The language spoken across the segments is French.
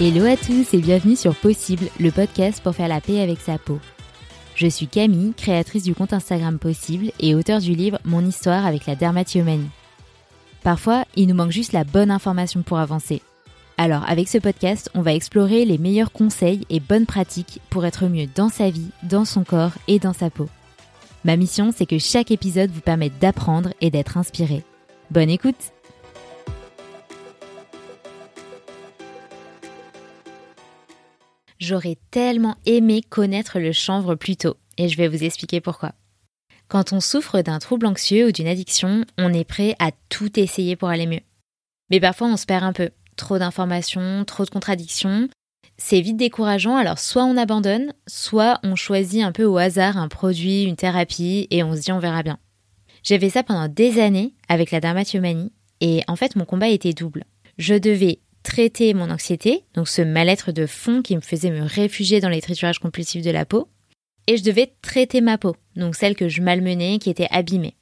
Hello à tous et bienvenue sur Possible, le podcast pour faire la paix avec sa peau. Je suis Camille, créatrice du compte Instagram Possible et auteur du livre Mon histoire avec la dermatillomanie. Parfois, il nous manque juste la bonne information pour avancer. Alors, avec ce podcast, on va explorer les meilleurs conseils et bonnes pratiques pour être mieux dans sa vie, dans son corps et dans sa peau. Ma mission, c'est que chaque épisode vous permette d'apprendre et d'être inspiré. Bonne écoute J'aurais tellement aimé connaître le chanvre plus tôt, et je vais vous expliquer pourquoi. Quand on souffre d'un trouble anxieux ou d'une addiction, on est prêt à tout essayer pour aller mieux. Mais parfois on se perd un peu, trop d'informations, trop de contradictions. C'est vite décourageant, alors soit on abandonne, soit on choisit un peu au hasard un produit, une thérapie, et on se dit on verra bien. J'ai fait ça pendant des années avec la dermatillomanie, et en fait mon combat était double. Je devais traiter mon anxiété, donc ce mal-être de fond qui me faisait me réfugier dans les triturages compulsifs de la peau, et je devais traiter ma peau, donc celle que je malmenais, qui était abîmée.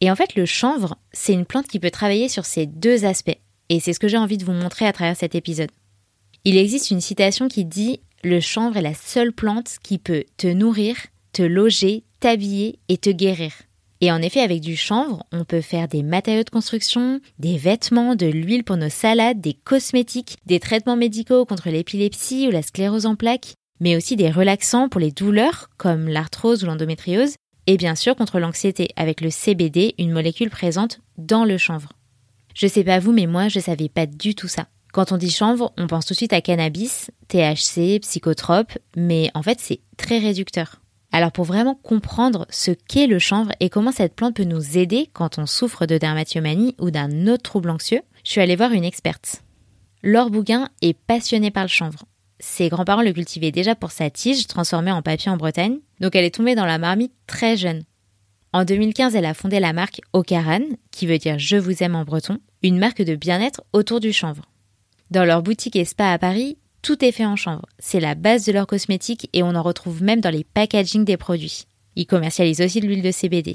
Et en fait, le chanvre, c'est une plante qui peut travailler sur ces deux aspects, et c'est ce que j'ai envie de vous montrer à travers cet épisode. Il existe une citation qui dit Le chanvre est la seule plante qui peut te nourrir, te loger, t'habiller et te guérir. Et en effet, avec du chanvre, on peut faire des matériaux de construction, des vêtements, de l'huile pour nos salades, des cosmétiques, des traitements médicaux contre l'épilepsie ou la sclérose en plaques, mais aussi des relaxants pour les douleurs comme l'arthrose ou l'endométriose, et bien sûr contre l'anxiété avec le CBD, une molécule présente dans le chanvre. Je sais pas vous, mais moi je savais pas du tout ça. Quand on dit chanvre, on pense tout de suite à cannabis, THC, psychotrope, mais en fait c'est très réducteur. Alors pour vraiment comprendre ce qu'est le chanvre et comment cette plante peut nous aider quand on souffre de dermatillomanie ou d'un autre trouble anxieux, je suis allée voir une experte. Laure Bouguin est passionnée par le chanvre. Ses grands-parents le cultivaient déjà pour sa tige transformée en papier en Bretagne, donc elle est tombée dans la marmite très jeune. En 2015, elle a fondé la marque Ocaran, qui veut dire Je vous aime en breton, une marque de bien-être autour du chanvre. Dans leur boutique et spa à Paris, tout est fait en chanvre. C'est la base de leurs cosmétiques et on en retrouve même dans les packaging des produits. Ils commercialisent aussi de l'huile de CBD.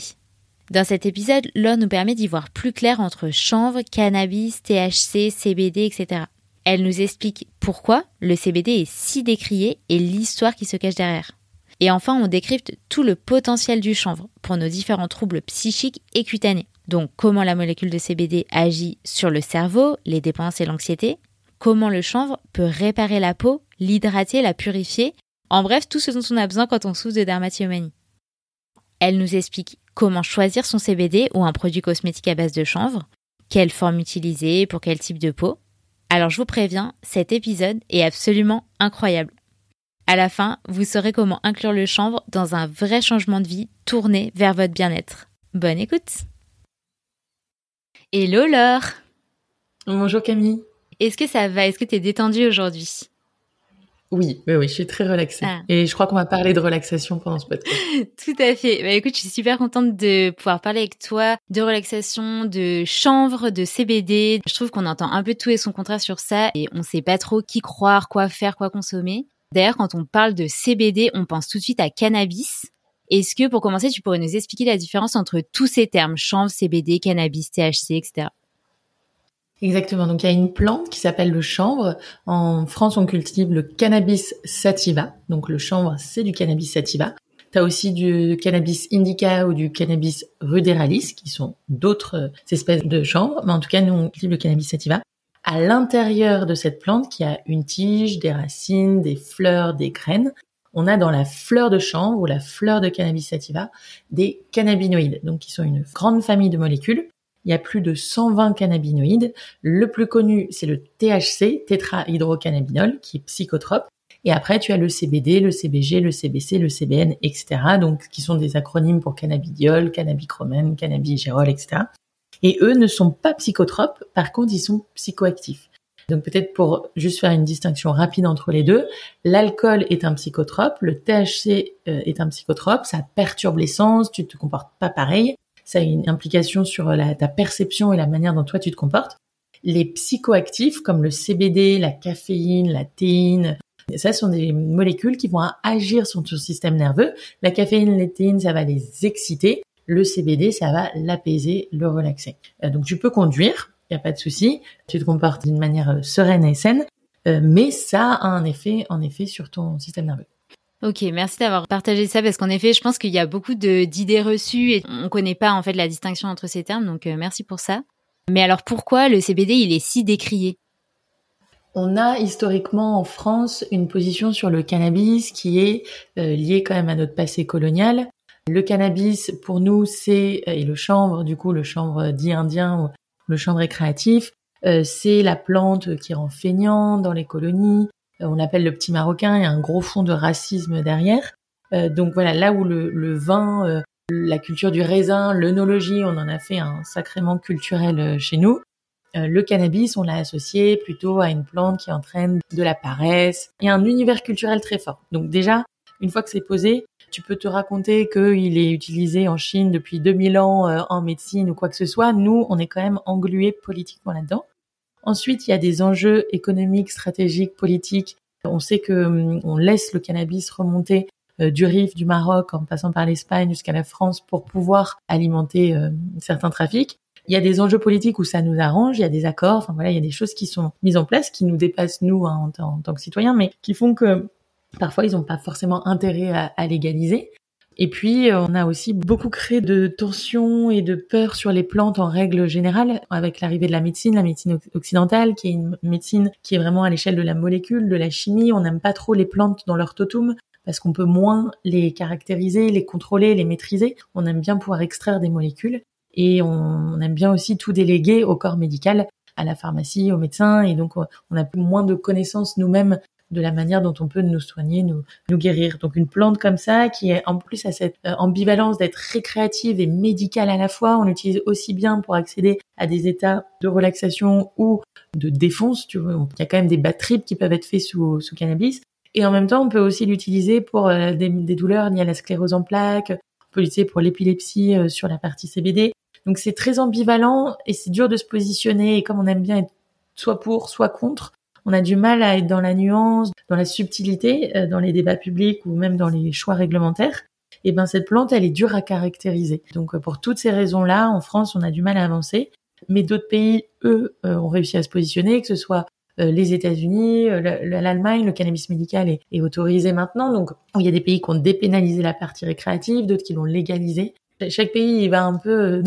Dans cet épisode, Laure nous permet d'y voir plus clair entre chanvre, cannabis, THC, CBD, etc. Elle nous explique pourquoi le CBD est si décrié et l'histoire qui se cache derrière. Et enfin, on décrypte tout le potentiel du chanvre pour nos différents troubles psychiques et cutanés. Donc, comment la molécule de CBD agit sur le cerveau, les dépenses et l'anxiété, comment le chanvre peut réparer la peau, l'hydrater, la purifier, en bref, tout ce dont on a besoin quand on souffre de dermatillomanie. Elle nous explique comment choisir son CBD ou un produit cosmétique à base de chanvre, quelle forme utiliser, pour quel type de peau. Alors je vous préviens, cet épisode est absolument incroyable. À la fin, vous saurez comment inclure le chanvre dans un vrai changement de vie tourné vers votre bien-être. Bonne écoute Hello Laure Bonjour Camille est-ce que ça va? Est-ce que tu es détendue aujourd'hui? Oui, oui, oui, je suis très relaxée. Ah. Et je crois qu'on va parler de relaxation pendant ce podcast. Tout à fait. Bah, écoute, je suis super contente de pouvoir parler avec toi de relaxation, de chanvre, de CBD. Je trouve qu'on entend un peu tout et son contraire sur ça et on sait pas trop qui croire, quoi faire, quoi consommer. D'ailleurs, quand on parle de CBD, on pense tout de suite à cannabis. Est-ce que, pour commencer, tu pourrais nous expliquer la différence entre tous ces termes, chanvre, CBD, cannabis, THC, etc. Exactement. Donc il y a une plante qui s'appelle le chanvre. En France, on cultive le cannabis sativa. Donc le chanvre, c'est du cannabis sativa. Tu as aussi du cannabis indica ou du cannabis ruderalis, qui sont d'autres euh, espèces de chanvre. Mais en tout cas, nous, on cultive le cannabis sativa. À l'intérieur de cette plante, qui a une tige, des racines, des fleurs, des graines, on a dans la fleur de chanvre ou la fleur de cannabis sativa des cannabinoïdes, donc qui sont une grande famille de molécules il y a plus de 120 cannabinoïdes. Le plus connu, c'est le THC, tétrahydrocannabinol, qui est psychotrope. Et après, tu as le CBD, le CBG, le CBC, le CBN, etc. Donc, qui sont des acronymes pour cannabidiol, cannabichromène, cannabigérol, etc. Et eux ne sont pas psychotropes. Par contre, ils sont psychoactifs. Donc peut-être pour juste faire une distinction rapide entre les deux, l'alcool est un psychotrope, le THC euh, est un psychotrope, ça perturbe les sens, tu te comportes pas pareil ça a une implication sur la, ta perception et la manière dont toi tu te comportes. Les psychoactifs comme le CBD, la caféine, la théine, ça sont des molécules qui vont agir sur ton système nerveux. La caféine, la théine, ça va les exciter. Le CBD, ça va l'apaiser, le relaxer. Euh, donc tu peux conduire, il n'y a pas de souci. Tu te comportes d'une manière euh, sereine et saine. mais ça a un effet, en effet, sur ton système nerveux. Ok, merci d'avoir partagé ça parce qu'en effet, je pense qu'il y a beaucoup d'idées reçues et on connaît pas en fait la distinction entre ces termes, donc merci pour ça. Mais alors pourquoi le CBD il est si décrié? On a historiquement en France une position sur le cannabis qui est euh, liée quand même à notre passé colonial. Le cannabis, pour nous, c'est euh, et le chanvre, du coup, le chanvre dit indien ou le chanvre récréatif, euh, c'est la plante qui rend feignant dans les colonies. On l'appelle le petit marocain. Il y a un gros fond de racisme derrière. donc voilà, là où le, le vin, la culture du raisin, l'œnologie, on en a fait un sacrément culturel chez nous. Euh, le cannabis, on l'a associé plutôt à une plante qui entraîne de la paresse et un univers culturel très fort. Donc déjà, une fois que c'est posé, tu peux te raconter qu'il est utilisé en Chine depuis 2000 ans euh, en médecine ou quoi que ce soit. Nous, on est quand même englués politiquement là-dedans. Ensuite, il y a des enjeux économiques, stratégiques, politiques. On sait que hum, on laisse le cannabis remonter euh, du Rif, du Maroc, en passant par l'Espagne jusqu'à la France pour pouvoir alimenter certains trafics. Il y a des enjeux politiques où ça nous arrange, il y a des accords, enfin voilà, il y a des choses qui sont mises en place qui nous dépassent nous hein, en, tant que citoyens, mais qui font que parfois ils n'ont pas forcément intérêt à, légaliser. Et puis, euh, on a aussi beaucoup créé de tensions et de peurs sur les plantes en règle générale, avec l'arrivée de la médecine, la médecine occidentale, qui est une médecine qui est vraiment à l'échelle de la molécule, de la chimie. On n'aime pas trop les plantes dans leur totum parce qu'on peut moins les caractériser, les contrôler, les maîtriser. On aime bien pouvoir extraire des molécules et on, aime bien aussi tout déléguer au corps médical, à la pharmacie, aux médecins, et donc on a moins de connaissances nous-mêmes de la manière dont on peut nous soigner, nous, nous guérir. Donc une plante comme ça, qui est en plus à cette euh, ambivalence d'être récréative et médicale à la fois, on l'utilise aussi bien pour accéder à des états de relaxation ou de défonce. Tu vois, il y a quand même des batteries qui peuvent être faits sous, sous cannabis. Et en même temps, on peut aussi l'utiliser pour euh, des, des, douleurs liées à la sclérose en plaques, on peut l'utiliser pour l'épilepsie euh, sur la partie CBD. Donc c'est très ambivalent et c'est dur de se positionner. Et comme on aime bien être soit pour, soit contre, on a du mal à être dans la nuance, dans la subtilité, euh, dans les débats publics ou même dans les choix réglementaires. Et ben cette plante, elle est dure à caractériser. Donc euh, pour toutes ces raisons-là, en France, on a du mal à avancer. Mais d'autres pays, eux, euh, ont réussi à se positionner, que ce soit les États-Unis, l'Allemagne, le cannabis médical est, autorisé maintenant. Donc, il y a des pays qui ont dépénalisé la partie récréative, d'autres qui l'ont légalisé. Chaque pays il va un peu euh,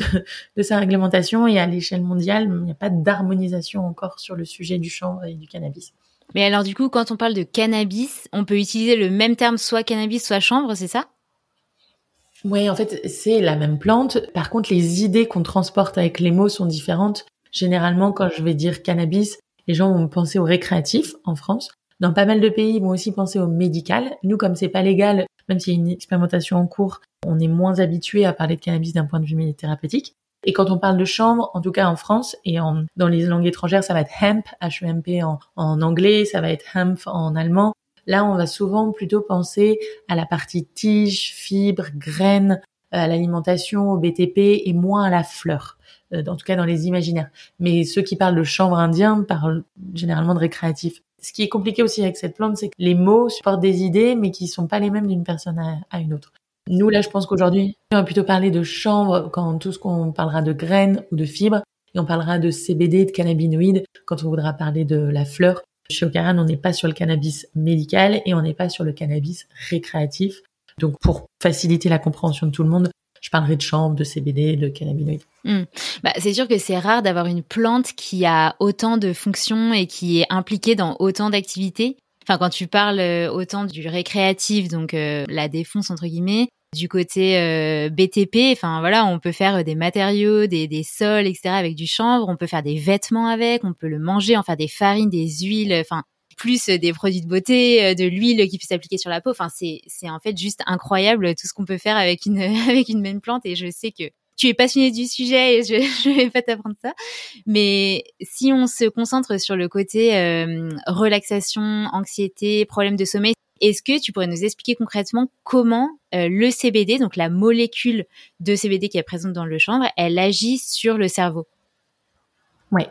de, sa réglementation et à l'échelle mondiale, il n'y a pas d'harmonisation encore sur le sujet du chanvre et du cannabis. Mais alors du coup, quand on parle de cannabis, on peut utiliser le même terme soit cannabis, soit chanvre, c'est ça? Oui, en fait, c'est la même plante. Par contre, les idées qu'on transporte avec les mots sont différentes. Généralement, quand je vais dire cannabis, les gens vont penser au récréatif en France. Dans pas mal de pays, ils vont aussi penser au médical. Nous, comme c'est pas légal, même s'il y a une expérimentation en cours, on est moins habitué à parler de cannabis d'un point de vue thérapeutique. Et quand on parle de chambre, en tout cas en France et en, dans les langues étrangères, ça va être hemp, H-E-M-P en, en anglais, ça va être hemp en allemand. Là, on va souvent plutôt penser à la partie tige, fibres, graines, à l'alimentation, au BTP et moins à la fleur, euh, en tout cas dans les imaginaires. Mais ceux qui parlent de chanvre indien parlent généralement de récréatif. Ce qui est compliqué aussi avec cette plante, c'est que les mots supportent des idées, mais qui sont pas les mêmes d'une personne à, une autre. Nous, là, je pense qu'aujourd'hui, on va plutôt parler de chanvre quand tout ce qu'on parlera de graines ou de fibres, et on parlera de CBD, de cannabinoïdes, quand on voudra parler de la fleur. Chez Ocaran, on n'est pas sur le cannabis médical et on n'est pas sur le cannabis récréatif. Donc, pour faciliter la compréhension de tout le monde, je parlerai de chanvre, de CBD, de cannabinoïdes. Hmm. Bah, c'est sûr que c'est rare d'avoir une plante qui a autant de fonctions et qui est impliquée dans autant d'activités. Enfin, quand tu parles euh, autant du récréatif, donc euh, la défonce entre guillemets, du côté euh, BTP, enfin voilà, on peut faire des matériaux, des, des sols, etc. avec du chanvre, on peut faire des vêtements avec, on peut le manger, en faire des farines, des huiles, enfin plus des produits de beauté, de l'huile qui peut s'appliquer sur la peau. Enfin, c'est c'est en fait juste incroyable tout ce qu'on peut faire avec une avec une même plante. Et je sais que tu es passionné du sujet et je, je vais pas t'apprendre ça. Mais si on se concentre sur le côté euh, relaxation, anxiété, problème de sommeil, est-ce que tu pourrais nous expliquer concrètement comment euh, le CBD, donc la molécule de CBD qui est présente dans le chanvre, elle agit sur le cerveau? Oui.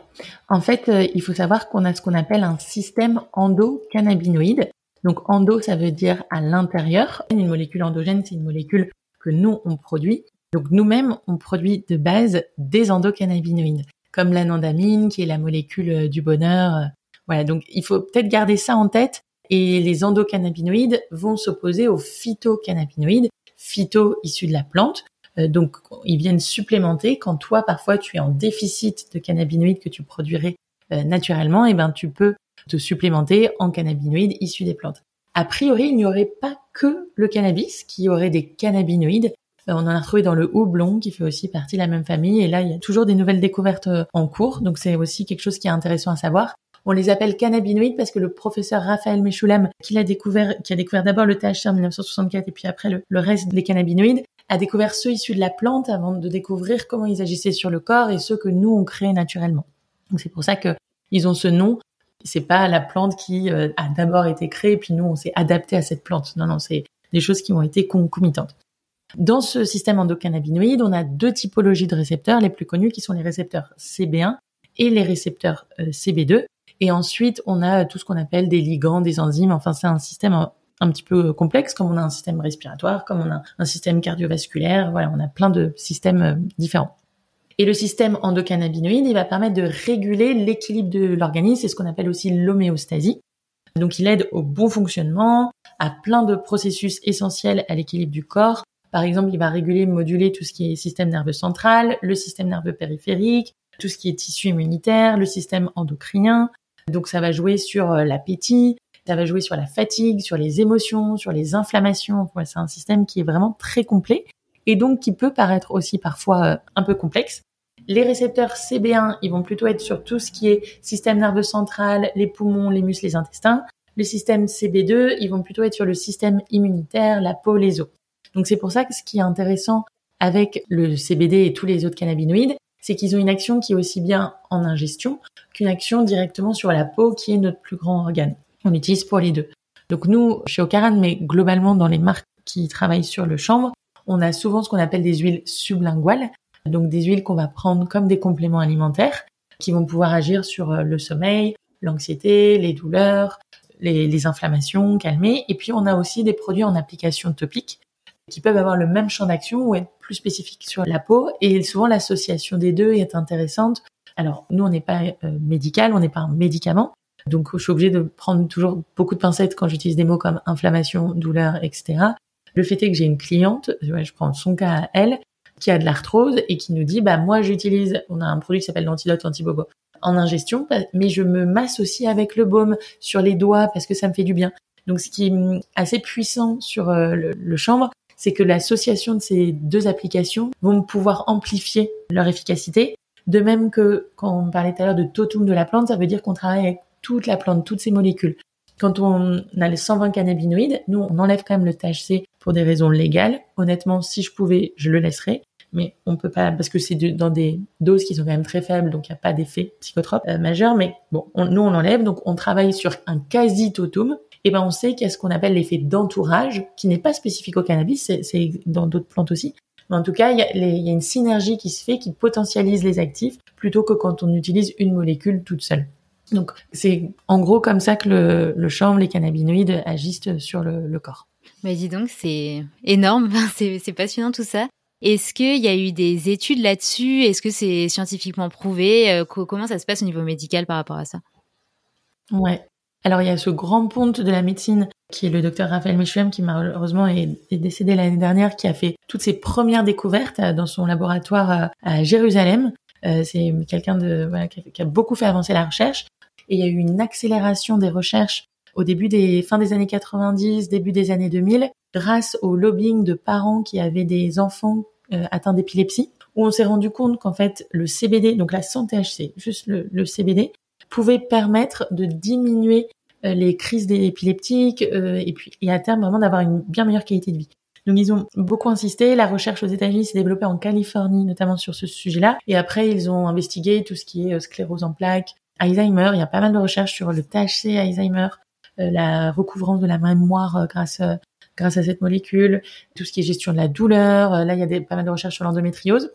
En fait, euh, il faut savoir qu'on a ce qu'on appelle un système endocannabinoïde. Donc endo, ça veut dire à l'intérieur. Une molécule endogène, c'est une molécule que nous, on produit. Donc nous-mêmes, on produit de base des endocannabinoïdes, comme l'anandamine, qui est la molécule euh, du bonheur. Voilà, donc il faut peut-être garder ça en tête. Et les endocannabinoïdes vont s'opposer aux phytocannabinoïdes, phyto issus de la plante. Euh, donc ils viennent supplémenter quand toi parfois tu es en déficit de cannabinoïdes que tu produirais euh, naturellement, et eh ben tu peux te supplémenter en cannabinoïdes issus des plantes. A priori, il n'y aurait pas que le cannabis qui aurait des cannabinoïdes. Euh, on en a retrouvé dans le houblon qui fait aussi partie de la même famille. Et là, il y a toujours des nouvelles découvertes en cours. Donc c'est aussi quelque chose qui est intéressant à savoir. On les appelle cannabinoïdes parce que le professeur Raphaël Meshulam, qui a découvert, qui a découvert d'abord le THC en 1964 et puis après le reste des cannabinoïdes, a découvert ceux issus de la plante avant de découvrir comment ils agissaient sur le corps et ceux que nous on crée naturellement. Donc c'est pour ça que ils ont ce nom. C'est pas la plante qui euh, a d'abord été créée puis nous on s'est adapté à cette plante. Non non, c'est des choses qui ont été concomitantes. Dans ce système endocannabinoïde, on a deux typologies de récepteurs les plus connus qui sont les récepteurs CB1 et les récepteurs euh, CB2. Et ensuite, on a tout ce qu'on appelle des ligands, des enzymes. Enfin, c'est un système un petit peu complexe, comme on a un système respiratoire, comme on a un système cardiovasculaire. Voilà, on a plein de systèmes euh, différents. Et le système endocannabinoïde, il va permettre de réguler l'équilibre de l'organisme, c'est ce qu'on appelle aussi l'homéostasie. Donc il aide au bon fonctionnement, à plein de processus essentiels à l'équilibre du corps. Par exemple, il va réguler, moduler tout ce qui est système nerveux central, le système nerveux périphérique, tout ce qui est tissu immunitaire, le système endocrinien. Donc ça va jouer sur euh, l'appétit, ça va jouer sur la fatigue, sur les émotions, sur les inflammations. c'est un système qui est vraiment très complet et donc qui peut paraître aussi parfois euh, un peu complexe. Les récepteurs CB1, ils vont plutôt être sur tout ce qui est système nerveux central, les poumons, les muscles, les intestins. Le système CB2, ils vont plutôt être sur le système immunitaire, la peau, les os. Donc c'est pour ça que ce qui est intéressant avec le CBD et tous les autres cannabinoïdes, c'est qu'ils ont une action qui est aussi bien en ingestion qu'une action directement sur la peau qui est notre plus grand organe on utilise pour les deux. Donc nous, chez Ocaran, mais globalement dans les marques qui travaillent sur le chanvre, on a souvent ce qu'on appelle des huiles sublinguales, donc des huiles qu'on va prendre comme des compléments alimentaires qui vont pouvoir agir sur euh, le sommeil, l'anxiété, les douleurs, les, inflammations, calmer. Et puis on a aussi des produits en application topique qui peuvent avoir le même champ d'action ou être plus spécifiques sur la peau. Et souvent l'association des deux est intéressante. Alors nous, on n'est pas euh, médical, on n'est pas un médicament, donc, je suis obligée de prendre toujours beaucoup de pincettes quand j'utilise des mots comme inflammation, douleur, etc. Le fait est que j'ai une cliente, je prends son cas à elle, qui a de l'arthrose et qui nous dit, bah moi j'utilise, on a un produit qui s'appelle l'antidote antibobo en ingestion, mais je me aussi avec le baume sur les doigts parce que ça me fait du bien. Donc, ce qui est assez puissant sur euh, le, chanvre, c'est que l'association de ces deux applications vont pouvoir amplifier leur efficacité. De même que quand on parlait tout à l'heure de totum de la plante, ça veut dire qu'on travaille toute la plante, toutes ces molécules. Quand on a les 120 cannabinoïdes, nous, on enlève quand même le THC pour des raisons légales. Honnêtement, si je pouvais, je le laisserais. Mais on peut pas, parce que c'est dans des doses qui sont quand même très faibles, donc il n'y a pas d'effet psychotrope euh, majeur. Mais bon, nous, on l'enlève, donc on travaille sur un quasi-totum. Et ben, on sait qu'il y a ce qu'on appelle l'effet d'entourage, qui n'est pas spécifique au cannabis, c'est dans d'autres plantes aussi. Mais en tout cas, il y a une synergie qui se fait, qui potentialise les actifs, plutôt que quand on utilise une molécule toute seule. Donc c'est en gros comme ça que le, le chanvre, les cannabinoïdes agissent sur le, corps. Mais dis donc, c'est énorme, c'est passionnant tout ça. Est-ce qu'il y a eu des études là-dessus? Est-ce que c'est scientifiquement prouvé? Euh, Comment ça se passe au niveau médical par rapport à ça? Ouais. Alors il y a ce grand ponte de la médecine qui est le docteur Raphaël Michuem qui malheureusement est, décédé l'année dernière, qui a fait toutes ses premières découvertes euh, dans son laboratoire à, Jérusalem. Euh, c'est quelqu'un de qui a beaucoup fait avancer la recherche et il y a eu une accélération des recherches au début des fins des années 90, début des années 2000, grâce au lobbying de parents qui avaient des enfants euh, atteints d'épilepsie, où on s'est rendu compte qu'en fait le CBD, donc la santé THC, juste le, CBD, pouvait permettre de diminuer euh, les crises épileptiques euh, et puis et à terme vraiment d'avoir une bien meilleure qualité de vie. Donc ils ont beaucoup insisté. La recherche aux États-Unis s'est développée en Californie, notamment sur ce sujet-là. Et après, ils ont investigué tout ce qui est sclérose en plaques, Alzheimer, il y a pas mal de recherches sur le THC Alzheimer, euh, la recouvrance de la mémoire euh, grâce euh, grâce à cette molécule, tout ce qui est gestion de la douleur. là, il y a des, pas mal de recherches sur l'endométriose.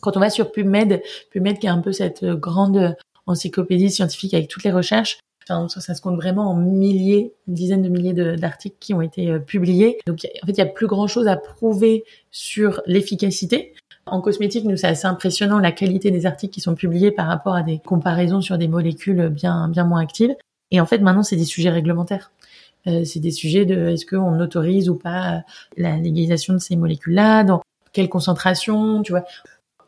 Quand on va sur PubMed, PubMed qui est un peu cette grande encyclopédie scientifique avec toutes les recherches, Enfin, ça, se compte vraiment en milliers, une dizaine de milliers d'articles qui ont été publiés. Donc, en fait, il y a plus grand chose à prouver sur l'efficacité. En cosmétique, nous, c'est assez impressionnant la qualité des articles qui sont publiés par rapport à des comparaisons sur des molécules bien, bien moins actives. Et en fait, maintenant, c'est des sujets réglementaires. Euh, c'est des sujets de est-ce qu'on autorise ou pas la légalisation de ces molécules-là, dans quelle concentration, tu vois?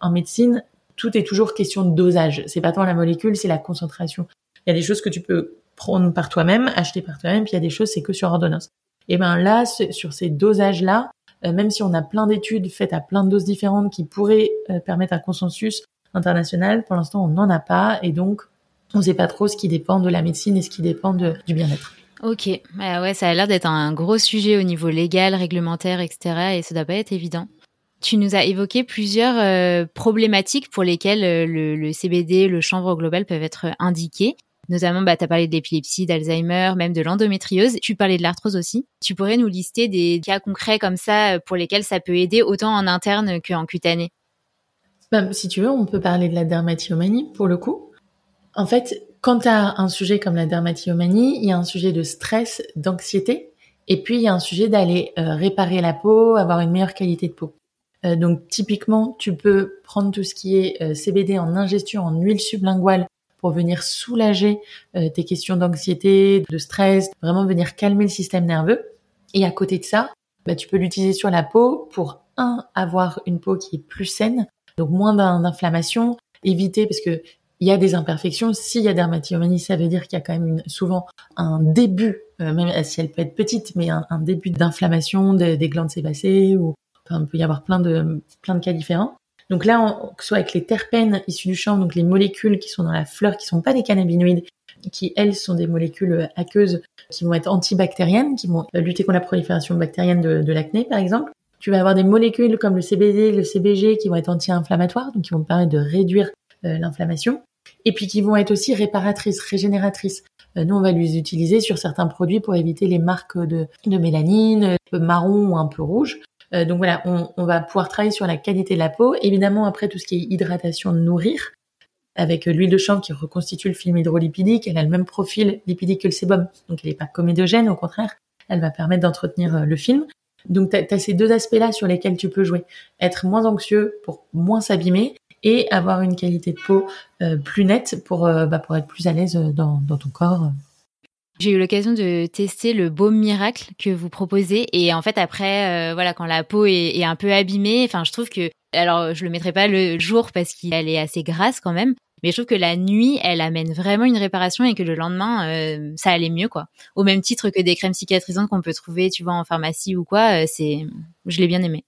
En médecine, tout est toujours question de dosage. C'est pas tant la molécule, c'est la concentration. Il y a des choses que tu peux prendre par toi-même, acheter par toi-même, puis il y a des choses c'est que sur ordonnance. Et ben là, sur ces dosages-là, euh, même si on a plein d'études faites à plein de doses différentes qui pourraient euh, permettre un consensus international, pour l'instant on n'en a pas et donc on ne sait pas trop ce qui dépend de la médecine et ce qui dépend du bien-être. Ok, bah ouais, ça a l'air d'être un gros sujet au niveau légal, réglementaire, etc. Et ça doit pas être évident. Tu nous as évoqué plusieurs euh, problématiques pour lesquelles euh, le, CBD, le chanvre global peuvent être indiqués. Notamment, bah, tu as parlé d'épilepsie, d'Alzheimer, même de l'endométriose. Tu parlais de l'arthrose aussi. Tu pourrais nous lister des cas concrets comme ça euh, pour lesquels ça peut aider autant en interne qu'en cutané? Bah, Si tu veux, on peut parler de la dermatillomanie pour le coup. En fait, quand tu as un sujet comme la dermatillomanie, il y a un sujet de stress, d'anxiété, et puis il y a un sujet d'aller réparer la peau, avoir une meilleure qualité de peau. Euh, donc typiquement, tu peux prendre tout ce qui est euh, CBD en ingestion en huile sublinguale pour venir soulager euh, tes questions d'anxiété, de stress, vraiment venir calmer le système nerveux. Et à côté de ça, bah, tu peux l'utiliser sur la peau pour un avoir une peau qui est plus saine, donc moins d'inflammation, éviter parce que il y a des imperfections. S'il y a dermatillomanie, ça veut dire qu'il y a quand même souvent un début, même si elle peut être petite, mais un, début d'inflammation des glandes sébacées ou il peut y avoir plein de, plein de cas différents. Donc là, que ce soit avec les terpènes issus du champ, donc les molécules qui sont dans la fleur, qui sont pas des cannabinoïdes, qui elles sont des molécules aqueuses qui vont être antibactériennes, qui vont lutter contre la prolifération bactérienne de, l'acné, par exemple. Tu vas avoir des molécules comme le CBD, le CBG qui vont être anti-inflammatoires, donc qui vont permettre de réduire euh, l'inflammation, et puis qui vont être aussi réparatrices, régénératrices. Euh, nous, on va les utiliser sur certains produits pour éviter les marques de, de mélanine, un peu marron ou un peu rouge. Euh, donc voilà, on, va pouvoir travailler sur la qualité de la peau. Évidemment, après tout ce qui est hydratation, nourrir, avec l'huile de chanvre qui reconstitue le film hydrolipidique, elle a le même profil lipidique que le sébum, donc elle n'est pas comédogène, au contraire, elle va permettre d'entretenir euh, le film. Donc tu as, ces deux aspects-là sur lesquels tu peux jouer. Être moins anxieux pour moins s'abîmer et avoir une qualité de peau euh, plus nette pour, bah, pour être plus à l'aise dans, dans ton corps j'ai eu l'occasion de tester le baume miracle que vous proposez et en fait après euh, voilà quand la peau est, un peu abîmée, enfin je trouve que alors je le mettrai pas le jour parce qu'elle est assez grasse quand même, mais je trouve que la nuit elle amène vraiment une réparation et que le lendemain euh, ça allait mieux quoi. Au même titre que des crèmes cicatrisantes qu'on peut trouver tu vois en pharmacie ou quoi, euh, c'est je l'ai bien aimé.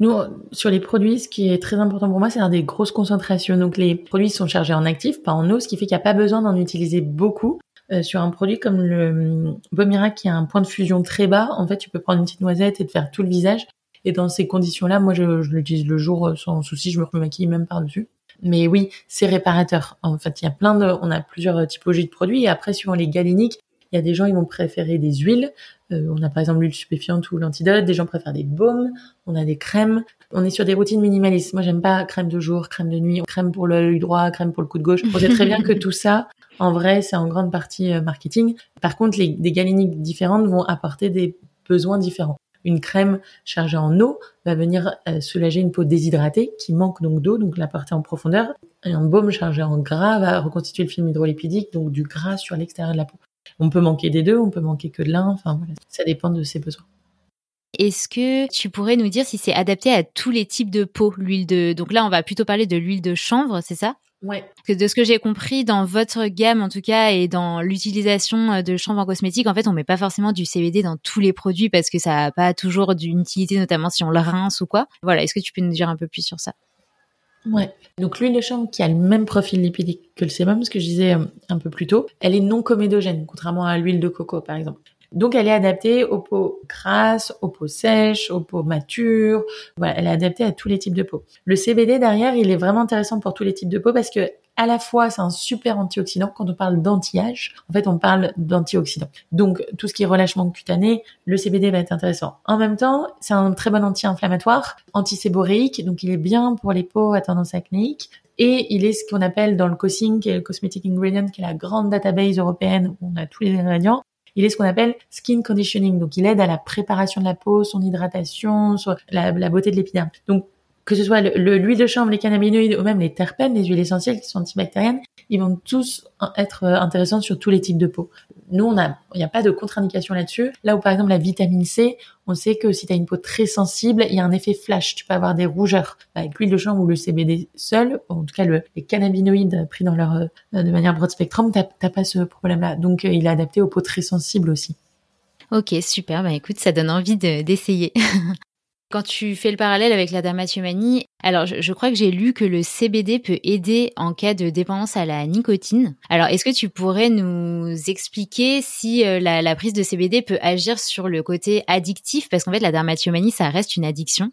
Nous, sur les produits, ce qui est très important pour moi, c'est des grosses concentrations. Donc, les produits sont chargés en actif, pas en eau, ce qui fait qu'il n'y a pas besoin d'en utiliser beaucoup. Euh, sur un produit comme le Bomira qui a un point de fusion très bas, en fait, tu peux prendre une petite noisette et te faire tout le visage. Et dans ces conditions-là, moi, je, je l'utilise le jour euh, sans souci, je me maquille même par-dessus. Mais oui, c'est réparateur. En fait, il y a plein de, on a plusieurs euh, typologies de produits. Et après, suivant les galéniques, il y a des gens, ils vont préférer des huiles. on a par exemple l'huile stupéfiante ou l'antidote. Des gens préfèrent des baumes. On a des crèmes. On est sur des routines minimalistes. Moi, j'aime pas crème de jour, crème de nuit, crème pour l'œil droit, crème pour le coup de gauche. On sait très bien que tout ça, en vrai, c'est en grande partie euh, marketing. Par contre, les, des galéniques différentes vont apporter des besoins différents. Une crème chargée en eau va venir euh, soulager une peau déshydratée qui manque donc d'eau, donc la porter en profondeur. Et un baume chargé en gras va reconstituer le film hydrolipidique, donc du gras sur l'extérieur de la peau. On peut manquer des deux, on peut manquer que de l'un. Enfin voilà, ça dépend de ses besoins. Est-ce que tu pourrais nous dire si c'est adapté à tous les types de peau, l'huile de donc là on va plutôt parler de l'huile de chanvre, c'est ça? Ouais. Que de ce que j'ai compris dans votre gamme en tout cas et dans l'utilisation euh, de chanvre en cosmétique, en fait, on met pas forcément du CBD dans tous les produits parce que ça a pas toujours d'une utilité, notamment si on le rince ou quoi. Voilà, est-ce que tu peux nous dire un peu plus sur ça? Ouais. Donc l'huile de chanvre qui a le même profil lipidique que le sébum, ce que je disais euh, un peu plus tôt, elle est non comédogène, contrairement à l'huile de coco par exemple. Donc elle est adaptée aux peaux grasses, aux peaux sèches, aux peaux matures. Voilà, elle est adaptée à tous les types de peau. Le CBD derrière, il est vraiment intéressant pour tous les types de peau parce que à la fois c'est un super antioxydant. Quand on parle d'anti-âge, en fait on parle d'antioxydant. Donc tout ce qui est relâchement cutané, le CBD va être intéressant. En même temps, c'est un très bon anti-inflammatoire, antiséboréique, donc il est bien pour les peaux à tendance acnéique. Et il est ce qu'on appelle dans le COSING, qui est le Cosmetic Ingredient, qui est la grande database européenne où on a tous les ingrédients, il est ce qu'on appelle skin conditioning. Donc, il aide à la préparation de la peau, son hydratation, la, beauté de l'épiderme. Que ce soit l'huile de chanvre, les cannabinoïdes ou même les terpènes, les huiles essentielles qui sont antibactériennes, ils vont tous être euh, intéressants sur tous les types de peau. Nous, on a, il n'y a pas de contre-indication là-dessus. Là où par exemple la vitamine C, on sait que si tu as une peau très sensible, il y a un effet flash. Tu peux avoir des rougeurs. Avec l'huile de chanvre ou le CBD seul, en tout cas le, les cannabinoïdes pris dans leur, euh, de manière broad spectrum, t'as pas ce problème-là. Donc il est adapté aux peaux très sensibles aussi. Ok, super. Bah écoute, ça donne envie d'essayer. Quand tu fais le parallèle avec la dermatomanie, alors je, crois que j'ai lu que le CBD peut aider en cas de dépendance à la nicotine. Alors est-ce que tu pourrais nous expliquer si euh, la, prise de CBD peut agir sur le côté addictif? Parce qu'en fait la dermatomanie, ça reste une addiction.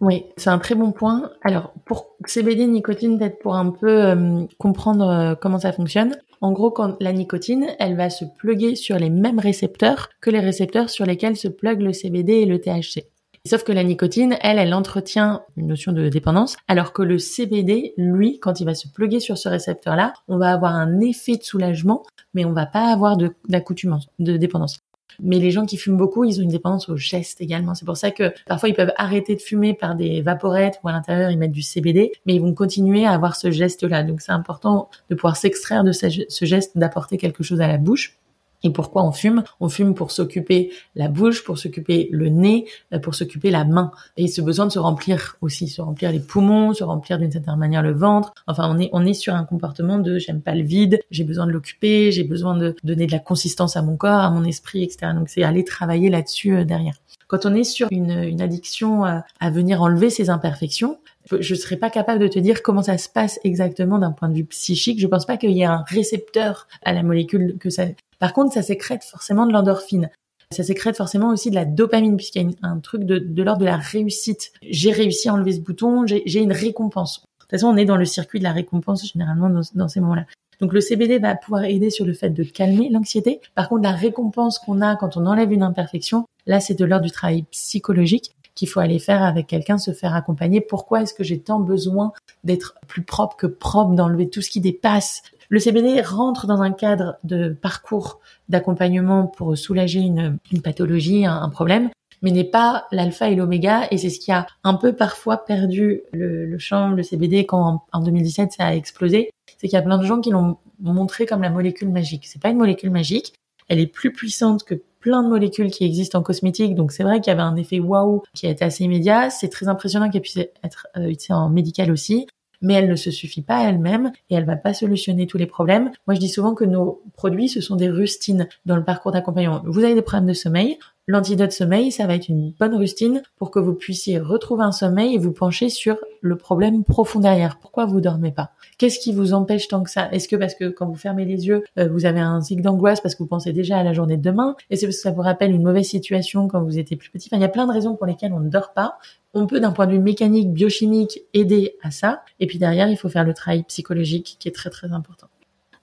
Oui, c'est un très bon point. Alors pour CBD, nicotine, peut-être pour un peu euh, comprendre euh, comment ça fonctionne. En gros, quand la nicotine, elle va se pluguer sur les mêmes récepteurs que les récepteurs sur lesquels se plug le CBD et le THC. Sauf que la nicotine, elle, elle entretient une notion de dépendance, alors que le CBD, lui, quand il va se pluguer sur ce récepteur-là, on va avoir un effet de soulagement, mais on va pas avoir d'accoutumance, de, de dépendance. Mais les gens qui fument beaucoup, ils ont une dépendance au geste également. C'est pour ça que parfois ils peuvent arrêter de fumer par des vaporettes ou à l'intérieur ils mettent du CBD, mais ils vont continuer à avoir ce geste-là. Donc c'est important de pouvoir s'extraire de ce geste d'apporter quelque chose à la bouche et pourquoi on fume? On fume pour s'occuper la bouche, pour s'occuper le nez, euh, pour s'occuper la main. Et ce besoin de se remplir aussi, se remplir les poumons, se remplir d'une certaine manière le ventre. Enfin, on est, on est sur un comportement de j'aime pas le vide, j'ai besoin de l'occuper, j'ai besoin de donner de la consistance à mon corps, à mon esprit, etc. Donc c'est aller travailler là-dessus euh, derrière. Quand on est sur une, une addiction à, à venir enlever ces imperfections, je ne serais pas capable de te dire comment ça se passe exactement d'un point de vue psychique. Je pense pas qu'il y ait un récepteur à la molécule que ça. Par contre, ça sécrète forcément de l'endorphine. Ça sécrète forcément aussi de la dopamine puisqu'il y a un truc de, l'ordre de la réussite. J'ai réussi à enlever ce bouton, j'ai une récompense. De toute façon, on est dans le circuit de la récompense généralement dans, dans ces moments-là. Donc le CBD va pouvoir aider sur le fait de calmer l'anxiété. Par contre, la récompense qu'on a quand on enlève une imperfection, là, c'est de l'ordre du travail psychologique qu'il faut aller faire avec quelqu'un, se faire accompagner. Pourquoi est-ce que j'ai tant besoin d'être plus propre que propre, d'enlever tout ce qui dépasse Le CBD rentre dans un cadre de parcours d'accompagnement pour soulager une, pathologie, un, problème mais n'est pas l'alpha et l'oméga et c'est ce qui a un peu parfois perdu le, le champ, le CBD quand en, 2017 ça a explosé. C'est qu'il y a plein de gens qui l'ont montré comme la molécule magique. C'est pas une molécule magique. Elle est plus puissante que plein de molécules qui existent en cosmétique. Donc c'est vrai qu'il y avait un effet waouh qui a été assez immédiat. C'est très impressionnant qu'elle puisse être euh, utilisée en médical aussi. Mais elle ne se suffit pas elle-même et elle va pas solutionner tous les problèmes. Moi, je dis souvent que nos produits, ce sont des rustines dans le parcours d'accompagnement. Vous avez des problèmes de sommeil, L'antidote sommeil, ça va être une bonne rustine pour que vous puissiez retrouver un sommeil et vous pencher sur le problème profond derrière. Pourquoi vous dormez pas? Qu'est-ce qui vous empêche tant que ça? Est-ce que parce que quand vous fermez les yeux, euh, vous avez un cycle d'angoisse parce que vous pensez déjà à la journée de demain? Et c'est parce que ça vous rappelle une mauvaise situation quand vous étiez plus petit? Il y a plein de raisons pour lesquelles on ne dort pas. On peut, d'un point de vue mécanique, biochimique, aider à ça. Et puis derrière, il faut faire le travail psychologique qui est très très important.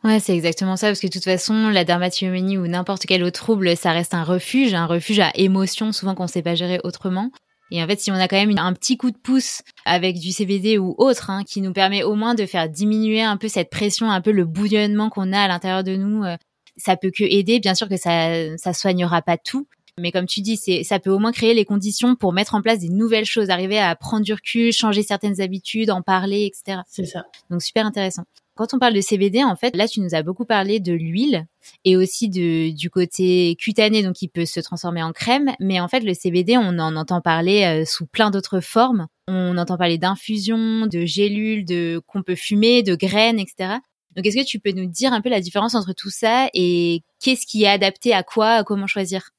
Ouais, c'est exactement ça, parce que de toute façon, la dermatillomanie ou n'importe quel autre trouble, ça reste un refuge, un refuge à émotion, souvent qu'on ne sait pas gérer autrement. Et en fait, si on a quand même un petit coup de pouce avec du CBD ou autre, hein, qui nous permet au moins de faire diminuer un peu cette pression, un peu le bouillonnement qu'on a à l'intérieur de nous, euh, ça peut que aider. Bien sûr que ça, ça soignera pas tout, mais comme tu dis, c'est, ça peut au moins créer les conditions pour mettre en place des nouvelles choses, arriver à prendre du recul, changer certaines habitudes, en parler, etc. C'est ça. Donc super intéressant. Quand on parle de CBD, en fait, là, tu nous as beaucoup parlé de l'huile et aussi de, du côté cutané, donc il peut se transformer en crème. Mais en fait, le CBD, on en entend parler euh, sous plein d'autres formes. On entend parler d'infusion, de gélules, de qu'on peut fumer, de graines, etc. Donc, est-ce que tu peux nous dire un peu la différence entre tout ça et qu'est-ce qui est adapté à quoi, comment choisir?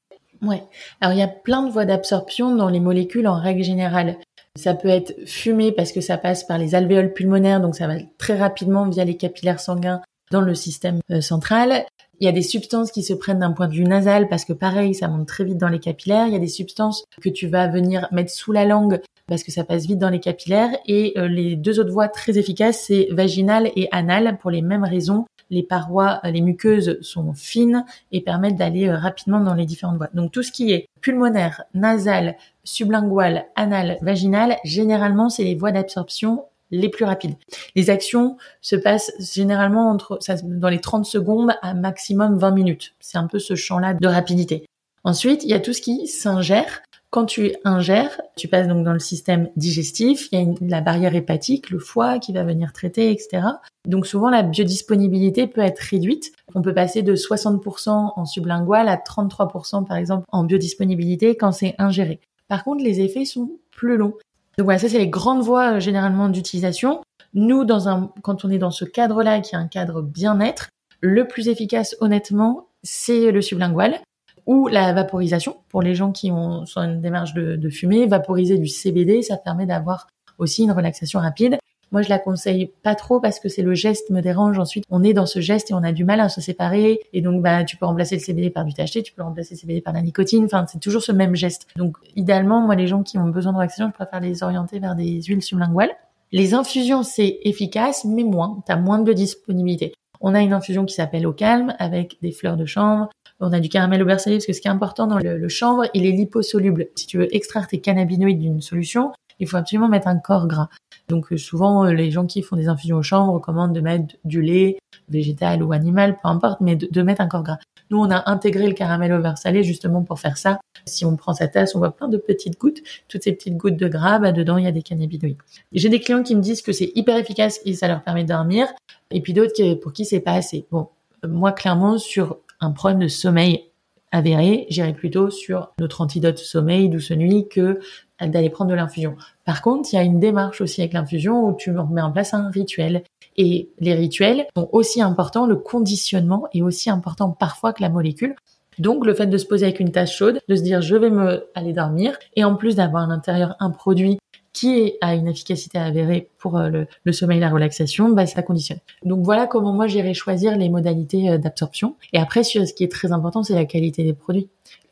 Ouais. Alors, il y a plein de voies d'absorption dans les molécules en règle générale. Ça peut être fumé parce que ça passe par les alvéoles pulmonaires, donc ça va très rapidement via les capillaires sanguins dans le système euh, central. Il y a des substances qui se prennent d'un point de vue nasal parce que pareil, ça monte très vite dans les capillaires. Il y a des substances que tu vas venir mettre sous la langue parce que ça passe vite dans les capillaires. Et euh, les deux autres voies très efficaces, c'est vaginal et anal pour les mêmes raisons. Les parois, euh, les muqueuses sont fines et permettent d'aller rapidement dans les différentes voies. Donc tout ce qui est pulmonaire, nasal, sublingual, anal, vaginal, généralement, c'est les voies d'absorption les plus rapides. Les actions se passent généralement dans les 30 secondes à maximum 20 minutes. C'est un peu ce champ-là de rapidité. Ensuite, il y a tout ce qui s'ingère. quand tu ingères, tu passes donc dans le système digestif, il y a la barrière hépatique, le foie qui va venir traiter, etc. Donc souvent la biodisponibilité peut être réduite. On peut passer de 60% en sublingual à 33% par exemple en biodisponibilité quand c'est ingéré. Par contre, les effets sont plus longs. Donc voilà, ça c'est les grandes voies euh, généralement d'utilisation. Nous, dans un, quand on est dans ce cadre-là, qui est un cadre bien-être, le plus efficace, honnêtement, c'est le sublingual ou la vaporisation pour les gens qui ont sont une démarche de, de fumer. Vaporiser du CBD, ça permet d'avoir aussi une relaxation rapide. Moi, je la conseille pas trop parce que c'est le geste me dérange. Ensuite, on est dans ce geste et on a du mal à se séparer. Et donc, bah, tu peux remplacer le CBD par du THC, tu peux remplacer le CBD par la nicotine. Enfin, c'est toujours ce même geste. Donc, idéalement, moi, les gens qui ont besoin de relaxation, je préfère les orienter vers des huiles sublinguales. Les infusions, c'est efficace, mais moins. T'as moins de disponibilité. On a une infusion qui s'appelle au calme avec des fleurs de chanvre, on a du caramel au beurre parce que ce qui est important dans le, chanvre, il est liposoluble. Si tu veux extraire tes cannabinoïdes d'une solution, il faut absolument mettre un corps gras. Donc euh, souvent, euh, les gens qui font des infusions au chanvre recommandent de mettre du lait végétal ou animal, peu importe, mais de, mettre un corps gras. Nous, on a intégré le caramel au beurre salé justement pour faire ça. Si on prend sa tasse, on voit plein de petites gouttes. Toutes ces petites gouttes de gras, bah, dedans, il y a des cannabinoïdes. J'ai des clients qui me disent que c'est hyper efficace et ça leur permet de dormir. Et puis d'autres pour qui c'est pas assez. Bon, euh, moi, clairement, sur un problème de sommeil avéré, j'irai plutôt sur notre antidote sommeil douce nuit que d'aller prendre de l'infusion. Par contre, il y a une démarche aussi avec l'infusion où tu mets en place un rituel. Et les rituels sont aussi importants, le conditionnement est aussi important parfois que la molécule. Donc le fait de se poser avec une tasse chaude, de se dire je vais me aller dormir et en plus d'avoir à l'intérieur un produit qui a une efficacité avérée pour euh, le, sommeil et la relaxation, bah, ça conditionne. Donc voilà comment moi j'irai choisir les modalités euh, d'absorption. Et après, ce qui est très important, c'est la qualité des produits.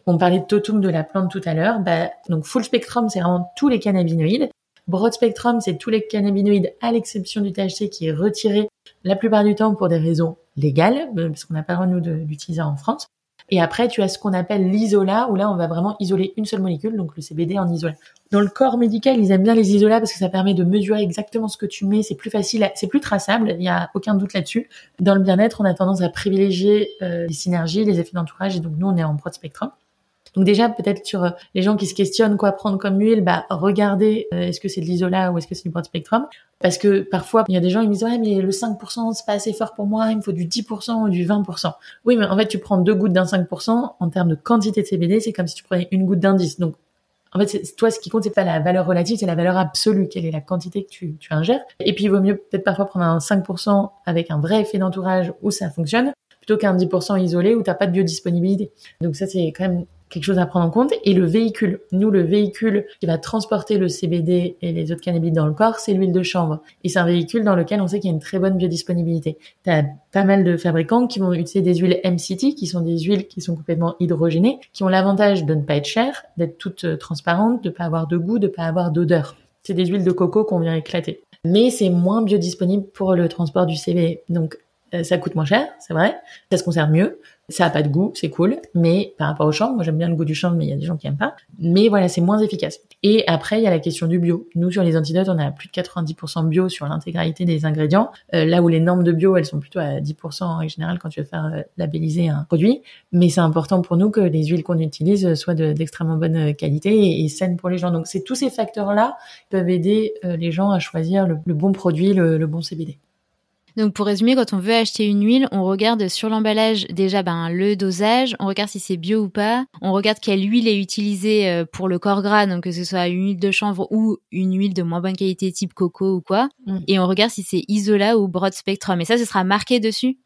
On parlait de totum de la plante tout à l'heure. Bah, donc full spectrum, c'est vraiment tous les cannabinoïdes. Broad spectrum, c'est tous les cannabinoïdes à l'exception du THC qui est retiré la plupart du temps pour des raisons légales, euh, parce qu'on n'a pas le droit nous d'utiliser en France. Et après, tu as ce qu'on appelle l'isolat, où là, on va vraiment isoler une seule molécule, donc le CBD en isolat. Dans le corps médical, ils aiment bien les isolats parce que ça permet de mesurer exactement ce que tu mets. C'est plus facile, c'est plus traçable. Il n'y a aucun doute là-dessus. Dans le bien-être, on a tendance à privilégier euh, les synergies, les effets d'entourage. Et donc, nous, on est en broad spectrum. Donc déjà, peut-être sur euh, les gens qui se questionnent quoi prendre comme huile, bah regardez euh, est-ce que c'est de l'isolat ou est-ce que c'est du broad spectrum? Parce que parfois, il y a des gens qui me disent ouais mais le 5% c'est pas assez fort pour moi, il me faut du 10% ou du 20%. Oui, mais en fait tu prends deux gouttes d'un 5% en termes de quantité de CBD, c'est comme si tu prenais une goutte d'indice. Donc en fait, toi, ce qui compte, c'est pas la valeur relative, c'est la valeur absolue. Quelle est la quantité que tu, tu ingères? Et puis, il vaut mieux peut-être parfois prendre un 5% avec un vrai effet d'entourage où ça fonctionne, plutôt qu'un 10% isolé où t'as pas de biodisponibilité. Donc ça, c'est quand même quelque chose à prendre en compte. Et le véhicule, nous, le véhicule qui va transporter le CBD et les autres cannabinoïdes dans le corps, c'est l'huile de chanvre. Et c'est un véhicule dans lequel on sait qu'il y a une très bonne biodisponibilité. Tu as pas mal de fabricants qui vont utiliser des huiles MCT, qui sont des huiles qui sont complètement hydrogénées, qui ont l'avantage de ne pas être chères, d'être toutes euh, transparentes, de pas avoir de goût, de pas avoir d'odeur. C'est des huiles de coco qu'on vient éclater. Mais c'est moins biodisponible pour le transport du CBD. Donc, euh, ça coûte moins cher, c'est vrai. Ça se conserve mieux. Ça a pas de goût, c'est cool, mais par rapport au chanvre, moi j'aime bien le goût du chanvre, mais il y a des gens qui aiment pas. Mais voilà, c'est moins efficace. Et après, il y a la question du bio. Nous, sur les antidotes, on a plus de 90% bio sur l'intégralité des ingrédients, euh, là où les normes de bio, elles sont plutôt à 10% en général quand tu veux faire euh, labelliser un produit. Mais c'est important pour nous que les huiles qu'on utilise soient d'extrêmement bonne qualité et, saines pour les gens. Donc c'est tous ces facteurs-là qui peuvent aider euh, les gens à choisir le, bon produit, le bon CBD. Donc pour résumer, quand on veut acheter une huile, on regarde sur l'emballage déjà ben, le dosage, on regarde si c'est bio ou pas, on regarde quelle huile est utilisée euh, pour le corps gras, donc que ce soit une huile de chanvre ou une huile de moins bonne qualité type coco ou quoi, mm. et on regarde si c'est Isola ou Broad Spectrum. Et ça, ce sera marqué dessus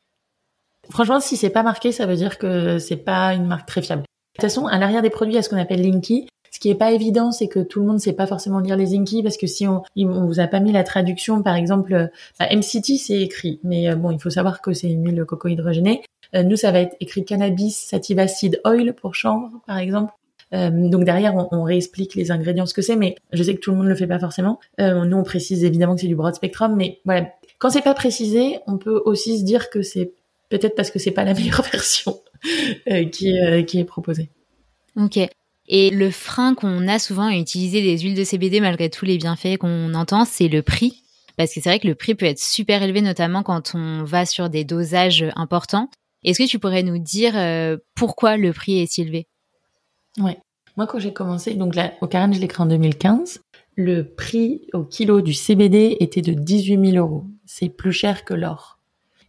Franchement, si c'est pas marqué, ça veut dire que c'est pas une marque très fiable. De toute façon, à l'arrière des produits, il y a ce qu'on appelle Linky. Ce qui est pas évident, c'est que tout le monde sait pas forcément lire les Zinky parce que si on, on vous a pas mis la traduction, par exemple, bah, MCT c'est écrit, mais euh, bon, il faut savoir que c'est une huile coco hydrogénée. Euh, nous, ça va être écrit cannabis sativa seed oil pour chanvre, par exemple. Euh, donc derrière, on, réexplique les ingrédients, ce que c'est, mais je sais que tout le monde le fait pas forcément. Euh, nous, on précise évidemment que c'est du broad spectrum, mais voilà. Quand c'est pas précisé, on peut aussi se dire que c'est peut-être parce que c'est pas la meilleure version qui, qui est proposée. Ok. Et le frein qu'on a souvent à utiliser des huiles de CBD malgré tous les bienfaits qu'on entend, c'est le prix. Parce que c'est vrai que le prix peut être super élevé, notamment quand on va sur des dosages importants. Est-ce que tu pourrais nous dire euh, pourquoi le prix est si élevé? Ouais. Moi, quand j'ai commencé, donc là, au Karen, je l'ai en 2015. Le prix au kilo du CBD était de 18 000 euros. C'est plus cher que l'or.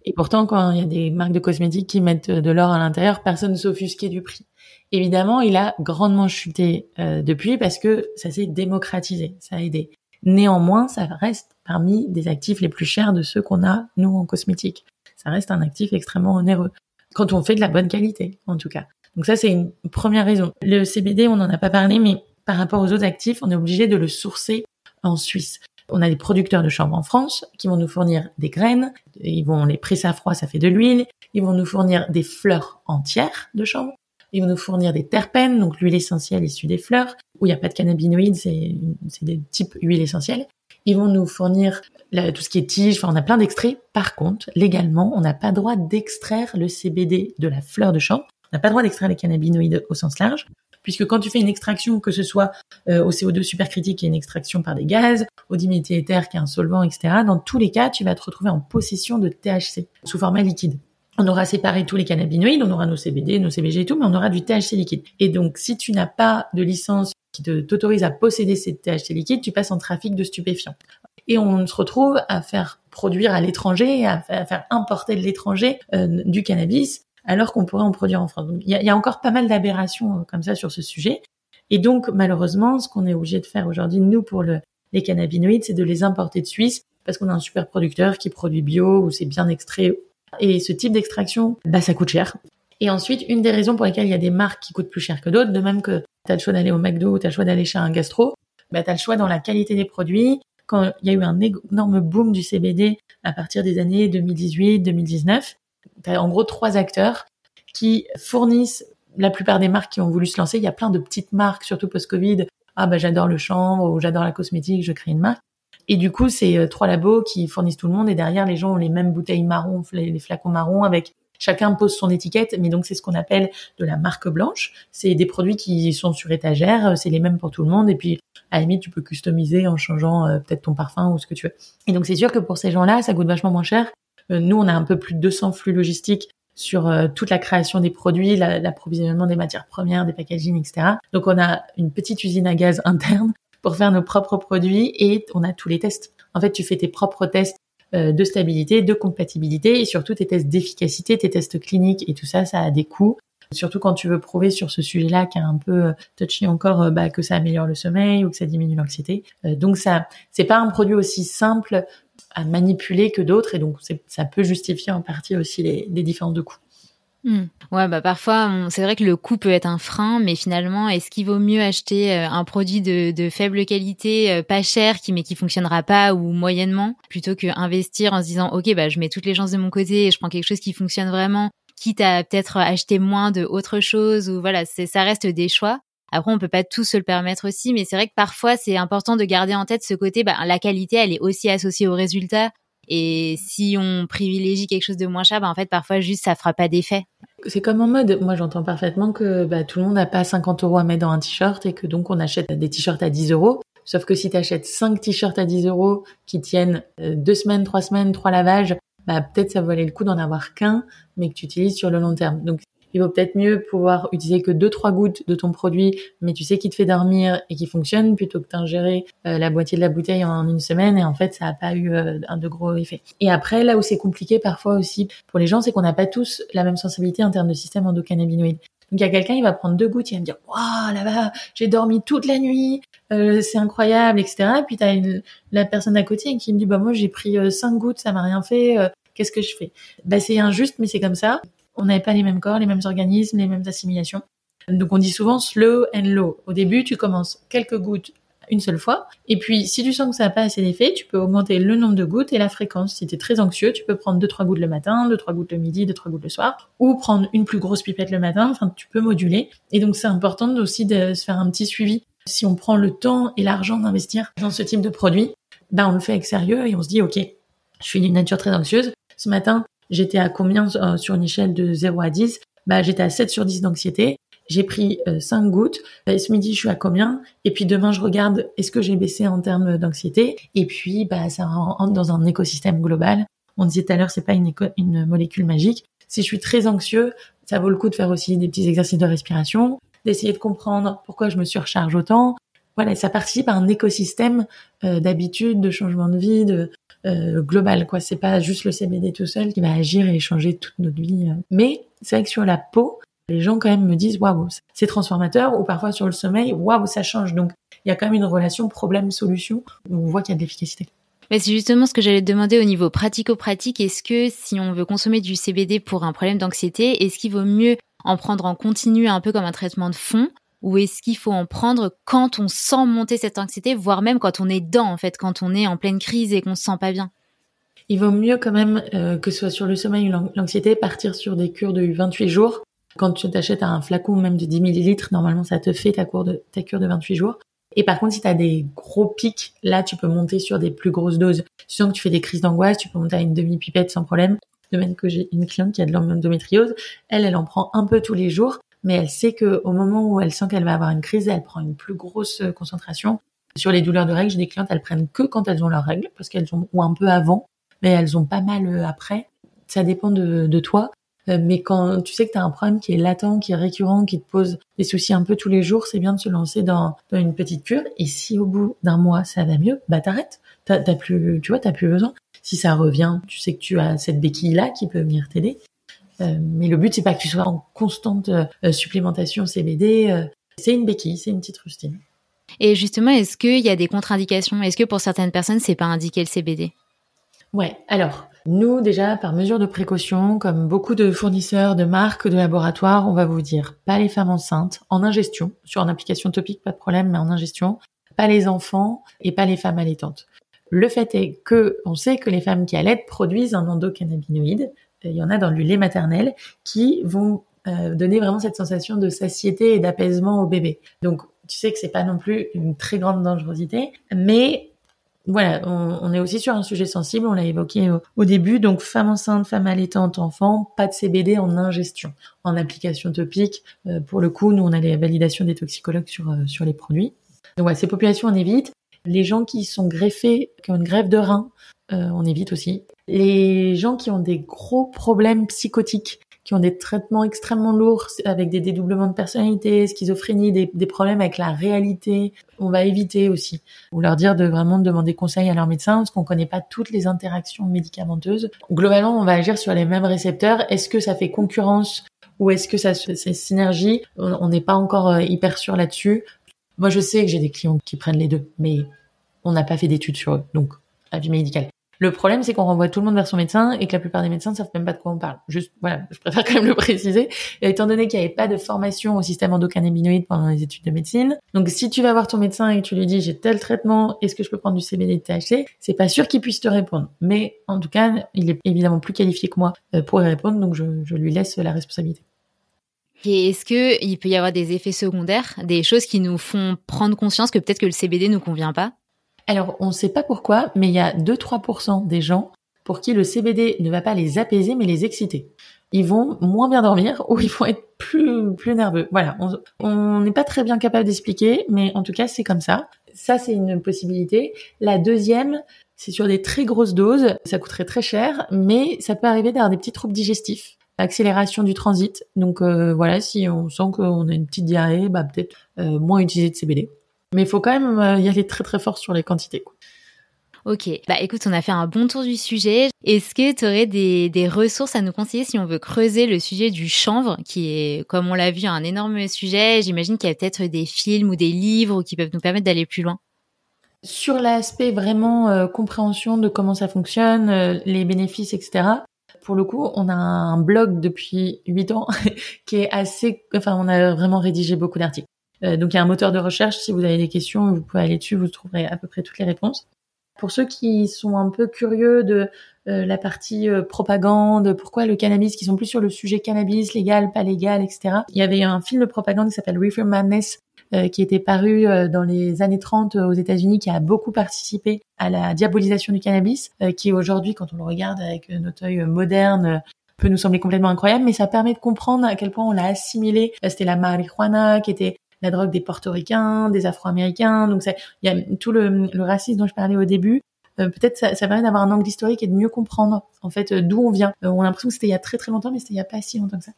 Et pourtant, quand il y a des marques de cosmétiques qui mettent de l'or à l'intérieur, personne ne s'offusquait du prix. Évidemment, il a grandement chuté euh, depuis parce que ça s'est démocratisé, ça a aidé. Néanmoins, ça reste parmi des actifs les plus chers de ceux qu'on a, nous, en cosmétique. Ça reste un actif extrêmement onéreux. Quand on fait de la bonne qualité, en tout cas. Donc ça, c'est une première raison. Le CBD, on n'en a pas parlé, mais par rapport aux autres actifs, on est obligé de le sourcer en Suisse. On a des producteurs de chanvre en France qui vont nous fournir des graines, ils vont les presser à froid, ça fait de l'huile, ils vont nous fournir des fleurs entières de chanvre, ils vont nous fournir des terpènes, donc l'huile essentielle issue des fleurs, où il n'y a pas de cannabinoïdes, c'est des types huile essentielle. Ils vont nous fournir tout ce qui est tige, enfin on a plein d'extraits. Par contre, légalement, on n'a pas droit d'extraire le CBD de la fleur de chanvre. On n'a pas droit d'extraire les cannabinoïdes au sens large, puisque quand tu fais une extraction, que ce soit euh, au CO2 supercritique, qui est une extraction par des gaz, au diméthyléther, qui est un solvant, etc., dans tous les cas, tu vas te retrouver en possession de THC sous format liquide on aura séparé tous les cannabinoïdes, on aura nos CBD, nos CBG et tout, mais on aura du THC liquide. Et donc, si tu n'as pas de licence qui t'autorise à posséder ces THC liquides, tu passes en trafic de stupéfiants. Et on se retrouve à faire produire à l'étranger, à, faire importer de l'étranger euh, du cannabis, alors qu'on pourrait en produire en France. Il y, a, encore pas mal d'aberrations euh, comme ça sur ce sujet. Et donc, malheureusement, ce qu'on est obligé de faire aujourd'hui, nous, pour le, les cannabinoïdes, c'est de les importer de Suisse, parce qu'on a un super producteur qui produit bio, où c'est bien extrait et ce type d'extraction, bah, ça coûte cher. Et ensuite, une des raisons pour lesquelles il y a des marques qui coûtent plus cher que d'autres, de même que tu as le choix d'aller au McDo ou tu as le choix d'aller chez un gastro, bah, tu as le choix dans la qualité des produits. Quand il y a eu un énorme boom du CBD à partir des années 2018-2019, tu as en gros trois acteurs qui fournissent la plupart des marques qui ont voulu se lancer. Il y a plein de petites marques, surtout post-Covid. Ah bah j'adore le chanvre ou j'adore la cosmétique, je crée une marque. Et du coup, c'est euh, trois labos qui fournissent tout le monde. Et derrière, les gens ont les mêmes bouteilles marron, les, flacons marrons avec chacun pose son étiquette, mais donc c'est ce qu'on appelle de la marque blanche. C'est des produits qui sont sur étagère, euh, c'est les mêmes pour tout le monde, et puis à la limite tu peux customiser en changeant euh, peut-être ton parfum ou ce que tu veux. Et donc c'est sûr que pour ces gens-là, ça coûte vachement moins cher. nous, on a un peu plus de 200 flux logistiques sur toute la création des produits, l'approvisionnement des matières premières, des packaging, etc. Donc on a une petite usine à gaz interne pour faire nos propres produits et on a tous les tests. En fait, tu fais tes propres tests euh, de stabilité, de compatibilité et surtout tes tests d'efficacité, tes tests cliniques et tout ça, ça a des coûts. Surtout quand tu veux prouver sur ce sujet-là qui est un peu euh, touchy encore, euh, bah, que ça améliore le sommeil ou que ça diminue l'anxiété. donc ça, c'est pas un produit aussi simple à manipuler que d'autres et donc ça peut justifier en partie aussi les, les différences de coûts. Hmm. Ouais, bah parfois, c'est vrai que le coût peut être un frein, mais finalement, est-ce qu'il vaut mieux acheter euh, un produit de, faible qualité, euh, pas cher, qui mais qui fonctionnera pas ou moyennement, plutôt que investir en se disant, ok, bah je mets toutes les chances de mon côté et je prends quelque chose qui fonctionne vraiment, quitte à peut-être acheter moins de autre chose ou voilà, c'est ça reste des choix. Après, on peut pas tout se le permettre aussi, mais c'est vrai que parfois, c'est important de garder en tête ce côté, bah, la qualité, elle est aussi associée au résultat. Et si on privilégie quelque chose de moins cher, bah en fait, parfois, juste, ça fera pas d'effet. C'est comme en mode. Moi, j'entends parfaitement que bah, tout le monde n'a pas 50 euros à mettre dans un t-shirt et que donc on achète des t-shirts à 10 euros. Sauf que si tu achètes 5 t-shirts à 10 euros qui tiennent euh, deux semaines, trois semaines, trois lavages, bah, peut-être ça valait le coup d'en avoir qu'un, mais que tu utilises sur le long terme. Il vaut peut-être mieux pouvoir utiliser que deux trois gouttes de ton produit, mais tu sais qu'il te fait dormir et qui fonctionne plutôt que d'ingérer euh, la moitié de la bouteille en une semaine et en fait ça n'a pas eu euh, un de gros effets. Et après là où c'est compliqué parfois aussi pour les gens, c'est qu'on n'a pas tous la même sensibilité en termes de système endocannabinoïde. Donc il y a quelqu'un, il va prendre deux gouttes, il va me dire waouh là-bas, j'ai dormi toute la nuit, euh, c'est incroyable, etc. Et puis t'as une, la personne à côté qui me dit bah moi j'ai pris cinq gouttes, ça m'a rien fait, qu'est-ce que je fais? Bah c'est injuste, mais c'est comme ça on n'avait pas les mêmes corps, les mêmes organismes, les mêmes assimilations. Donc on dit souvent slow and low. Au début, tu commences quelques gouttes une seule fois. Et puis, si tu sens que ça n'a pas assez d'effet, tu peux augmenter le nombre de gouttes et la fréquence. Si tu es très anxieux, tu peux prendre deux, trois gouttes le matin, deux, trois gouttes le midi, deux, trois gouttes le soir, ou prendre une plus grosse pipette le matin. Enfin, tu peux moduler. Et donc, c'est important aussi de se faire un petit suivi. Si on prend le temps et l'argent d'investir dans ce type de produit, ben, on le fait avec sérieux et on se dit, OK, je suis d'une nature très anxieuse. Ce matin, J'étais à combien euh, sur une échelle de 0 à 10 Bah j'étais à 7 sur 10 d'anxiété. J'ai pris 5 euh, gouttes. Et ce midi, je suis à combien? Et puis demain, je regarde est-ce que j'ai baissé en termes d'anxiété? Et puis, bah, ça rentre dans un écosystème global. On disait tout à l'heure, c'est pas une, une molécule magique. Si je suis très anxieux, ça vaut le coup de faire aussi des petits exercices de respiration. d'essayer de comprendre pourquoi je me surcharge autant. Voilà, ça participe à un écosystème euh, d'habitudes, de changement de vie, de euh, global. Quoi, c'est pas juste le CBD tout seul qui va agir et changer toute notre vie. Euh. Mais c'est vrai que sur la peau, les gens quand même me disent waouh, c'est transformateur. Ou parfois sur le sommeil, waouh, ça change. Donc il y a quand même une relation problème-solution où on voit qu'il y a de l'efficacité. Mais c'est justement ce que j'allais te demander au niveau pratico-pratique. Est-ce que si on veut consommer du CBD pour un problème d'anxiété, est-ce qu'il vaut mieux en prendre en continu un peu comme un traitement de fond ou est-ce qu'il faut en prendre quand on sent monter cette anxiété, voire même quand on est dedans, en fait, quand on est en pleine crise et qu'on se sent pas bien? Il vaut mieux quand même, euh, que ce soit sur le sommeil ou l'anxiété, partir sur des cures de 28 jours. Quand tu t'achètes un flacon même de 10 millilitres, normalement ça te fait ta, cure de, ta cure de 28 jours. Et par contre, si tu as des gros pics, là, tu peux monter sur des plus grosses doses. Si que tu fais des crises d'angoisse, tu peux monter à une demi-pipette sans problème. De même que j'ai une cliente qui a de l'endométriose, elle, elle en prend un peu tous les jours, mais elle sait que au moment où elle sent qu'elle va avoir une crise, elle prend une plus grosse concentration. Sur les douleurs de règles, j'ai des clientes, elles prennent que quand elles ont leurs règles, parce qu'elles ont, ou un peu avant, mais elles ont pas mal euh, après. Ça dépend de, de toi. Euh, mais quand tu sais que tu as un problème qui est latent, qui est récurrent, qui te pose des soucis un peu tous les jours, c'est bien de se lancer dans, dans une petite cure. Et si au bout d'un mois ça va mieux, bah t'arrêtes. T'as, plus, tu vois, t'as plus besoin. Si ça revient, tu sais que tu as cette béquille là qui peut venir t'aider. Euh, mais le but c'est pas que tu sois en constante euh, supplémentation CBD. c'est une béquille, c'est une petite rustine. Et justement, est-ce qu'il y a des contre-indications? Est-ce que pour certaines personnes, c'est pas indiqué le CBD Ouais. Alors, nous, déjà, par mesure de précaution, comme beaucoup de fournisseurs, de marques, de laboratoires, on va vous dire pas les femmes enceintes en ingestion, sur une application topique, pas de problème, mais en ingestion, pas les enfants et pas les femmes allaitantes. Le fait est que on sait que les femmes qui allaitent produisent un endocannabinoïde. Il y en a dans le lait maternel qui vont euh, donner vraiment cette sensation de satiété et d'apaisement au bébé. Donc tu sais que c'est pas non plus une très grande dangerosité, mais voilà, on, est aussi sur un sujet sensible, on l'a évoqué au, début, donc femme enceinte, femme allaitante, enfant, pas de CBD en ingestion, en application topique. Euh, pour le coup, nous, on a les validations des toxicologues sur, euh, sur les produits. Donc voilà, ces populations, on évite. Les gens qui sont greffés, qui ont une greffe de rein, euh, on évite aussi. Les gens qui ont des gros problèmes psychotiques, qui ont des traitements extrêmement lourds avec des dédoublements de personnalité, schizophrénie, des, des, problèmes avec la réalité, on va éviter aussi. Ou leur dire de vraiment demander conseil à leur médecin parce qu'on connaît pas toutes les interactions médicamenteuses. Globalement, on va agir sur les mêmes récepteurs. Est-ce que ça fait concurrence ou est-ce que ça c'est synergie? On n'est pas encore euh, hyper sûr là-dessus. Moi, je sais que j'ai des clients qui prennent les deux, mais on n'a pas fait d'études sur eux, donc avis médical. Le problème, c'est qu'on renvoie tout le monde vers son médecin et que la plupart des médecins ne savent même pas de quoi on parle. Juste, voilà, je préfère quand même le préciser. Et étant donné qu'il n'y avait pas de formation au système endocannabinoïde pendant les études de médecine, donc si tu vas voir ton médecin et que tu lui dis j'ai tel traitement, est-ce que je peux prendre du CBD de THC, c'est pas sûr qu'il puisse te répondre. Mais en tout cas, il est évidemment plus qualifié que moi euh, pour y répondre, donc je, je lui laisse la responsabilité. Et est-ce que il peut y avoir des effets secondaires, des choses qui nous font prendre conscience que peut-être que le CBD nous convient pas? Alors, on ne sait pas pourquoi, mais il y a 2-3% des gens pour qui le CBD ne va pas les apaiser, mais les exciter. Ils vont moins bien dormir ou ils vont être plus, plus nerveux. Voilà. On n'est pas très bien capable d'expliquer, mais en tout cas, c'est comme ça. Ça, c'est une possibilité. La deuxième, c'est sur des très grosses doses. Ça coûterait très cher, mais ça peut arriver d'avoir des petits troubles digestifs accélération du transit. Donc euh, voilà, si on sent qu'on a une petite diarrhée, bah peut-être euh, moins utiliser de CBD. Mais il faut quand même euh, y aller très très fort sur les quantités. Ok, bah écoute, on a fait un bon tour du sujet. Est-ce que tu aurais des, des, ressources à nous conseiller si on veut creuser le sujet du chanvre, qui est, comme on l'a vu, un énorme sujet J'imagine qu'il y a peut-être des films ou des livres qui peuvent nous permettre d'aller plus loin. Sur l'aspect vraiment euh, compréhension de comment ça fonctionne, euh, les bénéfices, etc. Pour le coup, on a un blog depuis 8 ans qui est assez... Enfin, on a vraiment rédigé beaucoup d'articles. Euh, donc il y a un moteur de recherche. Si vous avez des questions, vous pouvez aller dessus, vous trouverez à peu près toutes les réponses. Pour ceux qui sont un peu curieux de euh, la partie euh, propagande, pourquoi le cannabis, qui sont plus sur le sujet cannabis, légal, pas légal, etc. Il y avait un film de propagande qui s'appelle Reefer Madness, qui était paru dans les années 30 aux États-Unis, qui a beaucoup participé à la diabolisation du cannabis, qui aujourd'hui, quand on le regarde avec notre œil moderne, peut nous sembler complètement incroyable, mais ça permet de comprendre à quel point on l'a assimilé. C'était la marijuana qui était la drogue des portoricains, des afro-américains. Donc il y a tout le, racisme dont je parlais au début. Euh, peut-être ça, ça permet d'avoir un angle historique et de mieux comprendre en fait euh, d'où on vient. Euh, on a l'impression que c'était il y a très très longtemps, mais c'était il y a pas si longtemps que ça.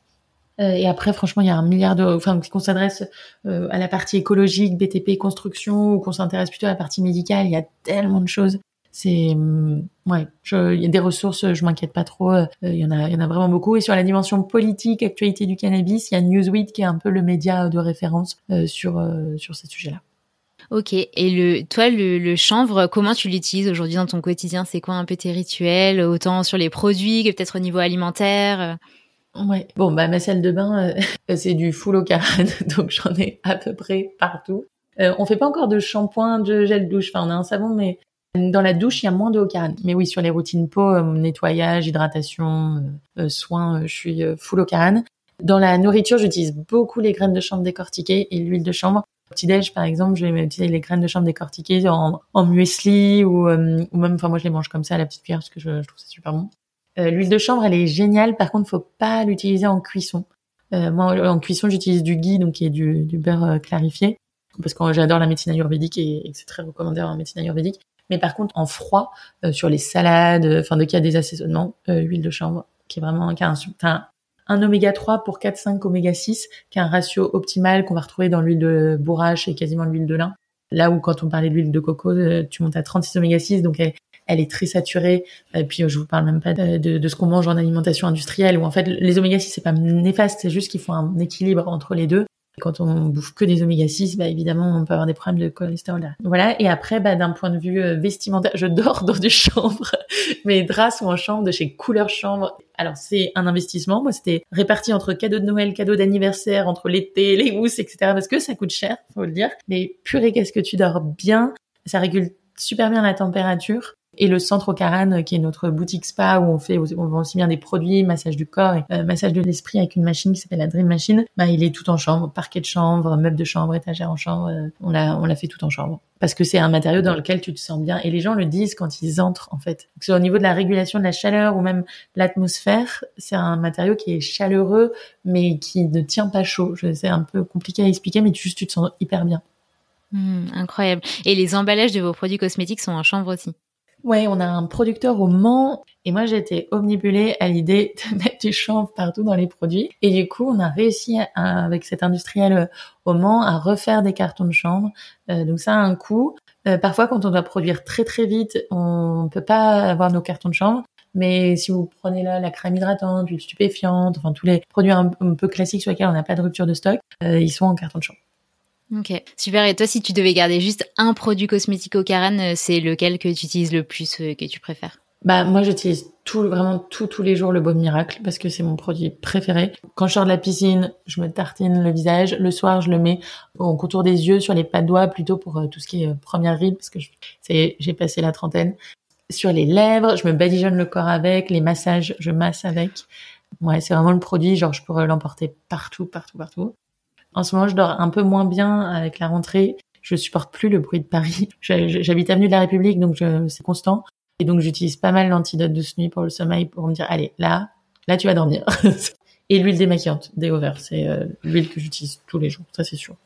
Et après, franchement, il y a un milliard de, enfin, qu'on s'adresse à la partie écologique, BTP, construction, ou qu'on s'intéresse plutôt à la partie médicale. Il y a tellement de choses. C'est mm, ouais il y a des ressources je m'inquiète pas trop. Euh, il y en a il y en a vraiment beaucoup. Et sur la dimension politique actualité du cannabis il y a Newsweek qui est un peu le média de référence euh, sur euh, sur ces sujets là Ok. Et le, toi, le chanvre, comment tu l'utilises aujourd'hui dans ton quotidien? C'est quoi un peu tes rituels, autant sur les produits que peut-être au niveau alimentaire? Ouais. Bon, bah ma salle de bain, c'est du full au carane, donc j'en ai à peu près partout. Euh, on fait pas encore de shampoing, de gel douche. Enfin, on a un savon, mais dans la douche, il y a moins de carane. Mais oui, sur les routines peau, euh, nettoyage, hydratation, euh, euh, soins, je suis full au carane. Dans la nourriture, j'utilise beaucoup les graines de chanvre décortiquées et l'huile de chanvre. Au petit-déj, par exemple, je vais utiliser les graines de chanvre décortiquées en, en muesli ou, ou même, enfin moi je les mange comme ça à la petite cuillère parce que je, trouve ça super bon. L'huile de chanvre, elle est géniale. Par contre, faut pas l'utiliser en cuisson. moi, en cuisson, j'utilise du ghee, donc qui est du, du beurre clarifié, parce que j'adore la médecine ayurvédique et, et c'est très recommandé en médecine ayurvédique. Mais par contre, en froid, euh, sur les salades, euh, enfin, dès qu'il y a des assaisonnements, euh, huile de chanvre, qui est vraiment qui a un, un, oméga 3 pour 4-5 oméga 6, qui a un ratio optimal qu'on va retrouver dans l'huile de bourrache et quasiment l'huile de lin. Là où quand on parlait de l'huile de coco, tu montes à 36 oméga 6, donc elle, elle est très saturée. Et puis je vous parle même pas de, de, de ce qu'on mange en alimentation industrielle, où en fait les oméga 6 c'est pas néfaste, c'est juste qu'il faut un équilibre entre les deux. Quand on bouffe que des oméga 6, bah évidemment, on peut avoir des problèmes de cholestérol. Voilà. Et après, bah, d'un point de vue euh, vestimentaire, je dors dans du chambre. Mes draps sont en chambre de chez Couleur Chambre. Alors c'est un investissement. Moi, c'était réparti entre cadeaux de Noël, cadeaux d'anniversaire, entre l'été, les mousses, etc. Parce que ça coûte cher, faut le dire. Mais purée, qu'est-ce que tu dors bien? Ça régule super bien la température et le centre au Caran, qui est notre boutique spa où on fait, on vend aussi bien des produits, massage du corps et euh, massage de l'esprit avec une machine qui s'appelle la Dream Machine. Bah, il est tout en chambre, parquet de chambre, meuble de chambre, étagère en chambre. Euh, on l'a, on l'a fait tout en chambre parce que c'est un matériau dans lequel tu te sens bien et les gens le disent quand ils entrent en fait. Que au niveau de la régulation de la chaleur ou même l'atmosphère, c'est un matériau qui est chaleureux mais qui ne tient pas chaud. C'est un peu compliqué à expliquer, mais juste tu te sens hyper bien. Mmh, incroyable. Et les emballages de vos produits cosmétiques sont en chambre aussi. Ouais, on a un producteur au Mans et moi j'étais omnibulée à l'idée de mettre du chanvre partout dans les produits. Et du coup, on a réussi avec cet industriel euh, au Mans à refaire des cartons de chanvre. Euh, donc ça a un coût. Euh, parfois, quand on doit produire très très vite, on peut pas avoir nos cartons de chanvre. Mais si vous prenez là la crème hydratante, l'huile stupéfiante, enfin tous les produits un, peu classiques sur lesquels on n'a pas de rupture de stock, ils sont en carton de chanvre. Ok, super. Et toi, si tu devais garder juste un produit cosmétique au Karen, euh, c'est lequel que tu utilises le plus, euh, que tu préfères? Bah moi j'utilise tout vraiment tout tous les jours le baume miracle parce que c'est mon produit préféré. Quand je sors de la piscine, je me tartine le visage. Le soir, je le mets au contour des yeux, sur les pas de doigts plutôt pour euh, tout ce qui est première ride parce que c'est j'ai passé la trentaine. Sur les lèvres, je me badigeonne le corps avec. Les massages, je masse avec. Ouais, c'est vraiment le produit. Genre je pourrais l'emporter partout, partout, partout. En ce moment, je dors un peu moins bien avec la rentrée. Je supporte plus le bruit de Paris. J'habite avenue de la République, donc c'est constant. Et donc, j'utilise pas mal l'antidote de ce nuit pour le sommeil pour me dire, allez, là, là, tu vas dormir. Et l'huile démaquillante, des over, c'est euh, l'huile que j'utilise tous les jours, ça c'est sûr.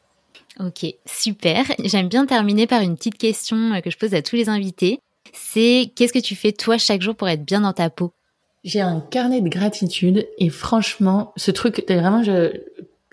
Ok, super. J'aime bien terminer par une petite question euh, que je pose à tous les invités. C'est qu'est-ce que tu fais toi chaque jour pour être bien dans ta peau? J'ai un carnet de gratitude et franchement, ce truc, vraiment, je,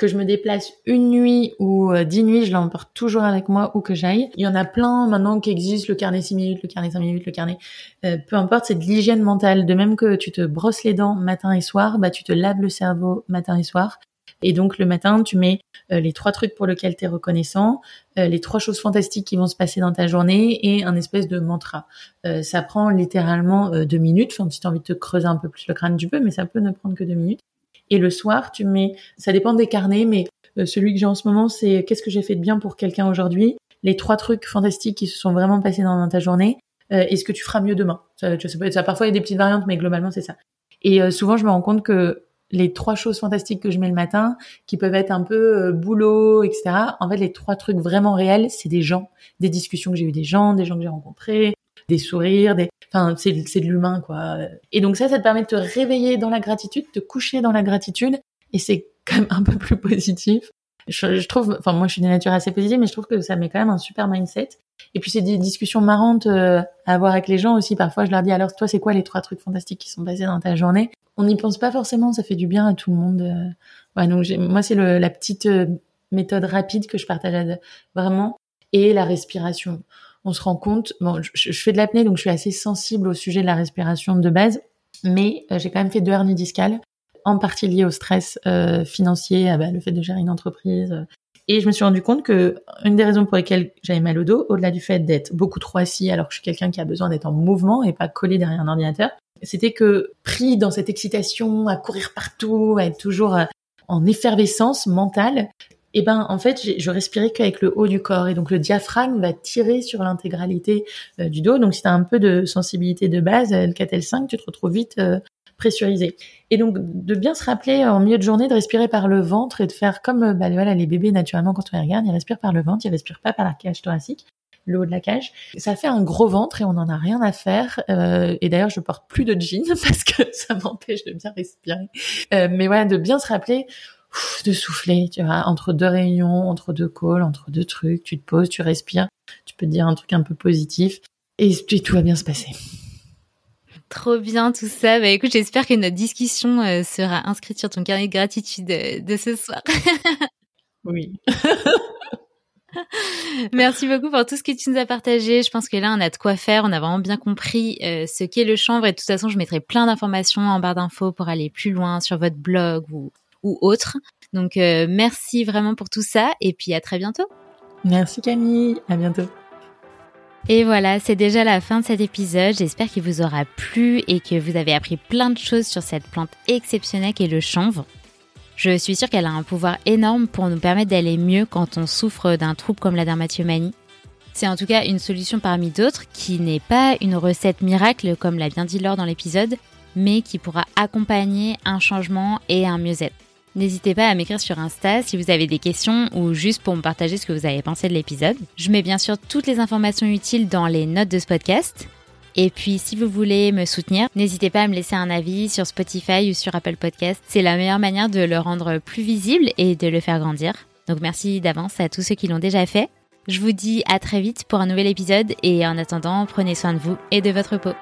que je me déplace une nuit ou euh, dix nuits, je l'emporte toujours avec moi où que j'aille. Il y en a plein maintenant qui existent, le carnet 6 minutes, le carnet 5 minutes, le carnet... Euh, peu importe, c'est de l'hygiène mentale. De même que tu te brosses les dents matin et soir, bah tu te laves le cerveau matin et soir. Et donc le matin, tu mets euh, les trois trucs pour lesquels tu es reconnaissant, les trois choses fantastiques qui vont se passer dans ta journée et un espèce de mantra. ça prend littéralement deux minutes. Enfin, si tu as envie de te creuser un peu plus le crâne, tu peux, mais ça peut ne prendre que deux minutes. Et le soir, tu mets, ça dépend des carnets, mais euh, celui que j'ai en ce moment, c'est qu'est-ce que j'ai fait de bien pour quelqu'un aujourd'hui, les trois trucs fantastiques qui se sont vraiment passés dans, ta journée, euh, et ce que tu feras mieux demain? Ça, ça. Parfois, il y a des petites variantes, mais globalement, c'est ça. Et euh, souvent, je me rends compte que les trois choses fantastiques que je mets le matin, qui peuvent être un peu boulot, etc. En fait, les trois trucs vraiment réels, c'est des gens, des discussions que j'ai eues des gens, des gens que j'ai rencontrés, des sourires, des, enfin, c'est, c'est de l'humain, quoi. Et donc ça, ça te permet de te réveiller dans la gratitude, de te coucher dans la gratitude, et c'est quand même un peu plus positif Je, trouve, enfin moi je suis de nature assez positive, mais je trouve que ça met quand même un super mindset. Et puis c'est des discussions marrantes euh, à avoir avec les gens aussi. Parfois je leur dis alors toi c'est quoi les trois trucs fantastiques qui sont passés dans ta journée? On n'y pense pas forcément, ça fait du bien à tout le monde. Euh. Ouais, donc moi c'est la petite euh, méthode rapide que je partage vraiment et la respiration. On se rend compte, bon, je, fais de l'apnée donc je suis assez sensible au sujet de la respiration de base, mais j'ai quand même fait deux hernies discales en partie lié au stress financier, à, bah, le fait de gérer une entreprise. Et je me suis rendu compte que une des raisons pour lesquelles j'avais mal au dos, au-delà du fait d'être beaucoup trop assis alors que je suis quelqu'un qui a besoin d'être en mouvement et pas collé derrière un ordinateur, c'était que pris dans cette excitation, à courir partout, à être toujours euh, en effervescence mentale, eh ben en fait je respirais qu'avec le haut du corps. Et donc le diaphragme va tirer sur l'intégralité du dos. Donc si tu as un peu de sensibilité de base le 4L5 tu te retrouves vite pressurisé. Et donc de bien se rappeler en milieu de journée de respirer par le ventre et de faire comme bah, voilà, les bébés naturellement quand on les regarde, ils respirent par le ventre, ils respirent pas par la cage thoracique le haut de la cage. Ça fait un gros ventre et on en a rien à faire. Euh, et d'ailleurs, je porte plus de jeans parce que ça m'empêche de bien respirer. Euh, mais voilà, de bien se rappeler de souffler, tu vois, entre deux réunions, entre deux calls, entre deux trucs, tu te poses, tu respires, tu peux te dire un truc un peu positif et tout va bien se passer. Trop bien tout ça. Bah écoute, j'espère que notre discussion euh, sera inscrite sur ton carnet de gratitude euh, de, ce soir. oui. Merci beaucoup pour tout ce que tu nous as partagé. Je pense que là, on a de quoi faire. On a vraiment bien compris euh, ce qu'est le chanvre. Et de toute façon, je mettrai plein d'informations en barre d'infos pour aller plus loin sur votre blog ou, ou autre. Donc, merci vraiment pour tout ça. Et puis, à très bientôt. Merci Camille. À bientôt. Et voilà, c'est déjà la fin de cet épisode. J'espère qu'il vous aura plu et que vous avez appris plein de choses sur cette plante exceptionnelle qu'est le chanvre. Je suis sûre qu'elle a un pouvoir énorme pour nous permettre d'aller mieux quand on souffre d'un trouble comme la dermatillomanie. C'est en tout cas une solution parmi d'autres qui n'est pas une recette miracle comme l'a bien dit Laure dans l'épisode, mais qui pourra accompagner un changement et un mieux-être. N'hésitez pas à m'écrire sur Insta si vous avez des questions ou juste pour me partager ce que vous avez pensé de l'épisode. Je mets bien sûr toutes les informations utiles dans les notes de ce podcast. Et puis si vous voulez me soutenir, n'hésitez pas à me laisser un avis sur Spotify ou sur Apple Podcast. C'est la meilleure manière de le rendre plus visible et de le faire grandir. Donc merci d'avance à tous ceux qui l'ont déjà fait. Je vous dis à très vite pour un nouvel épisode et en attendant, prenez soin de vous et de votre peau.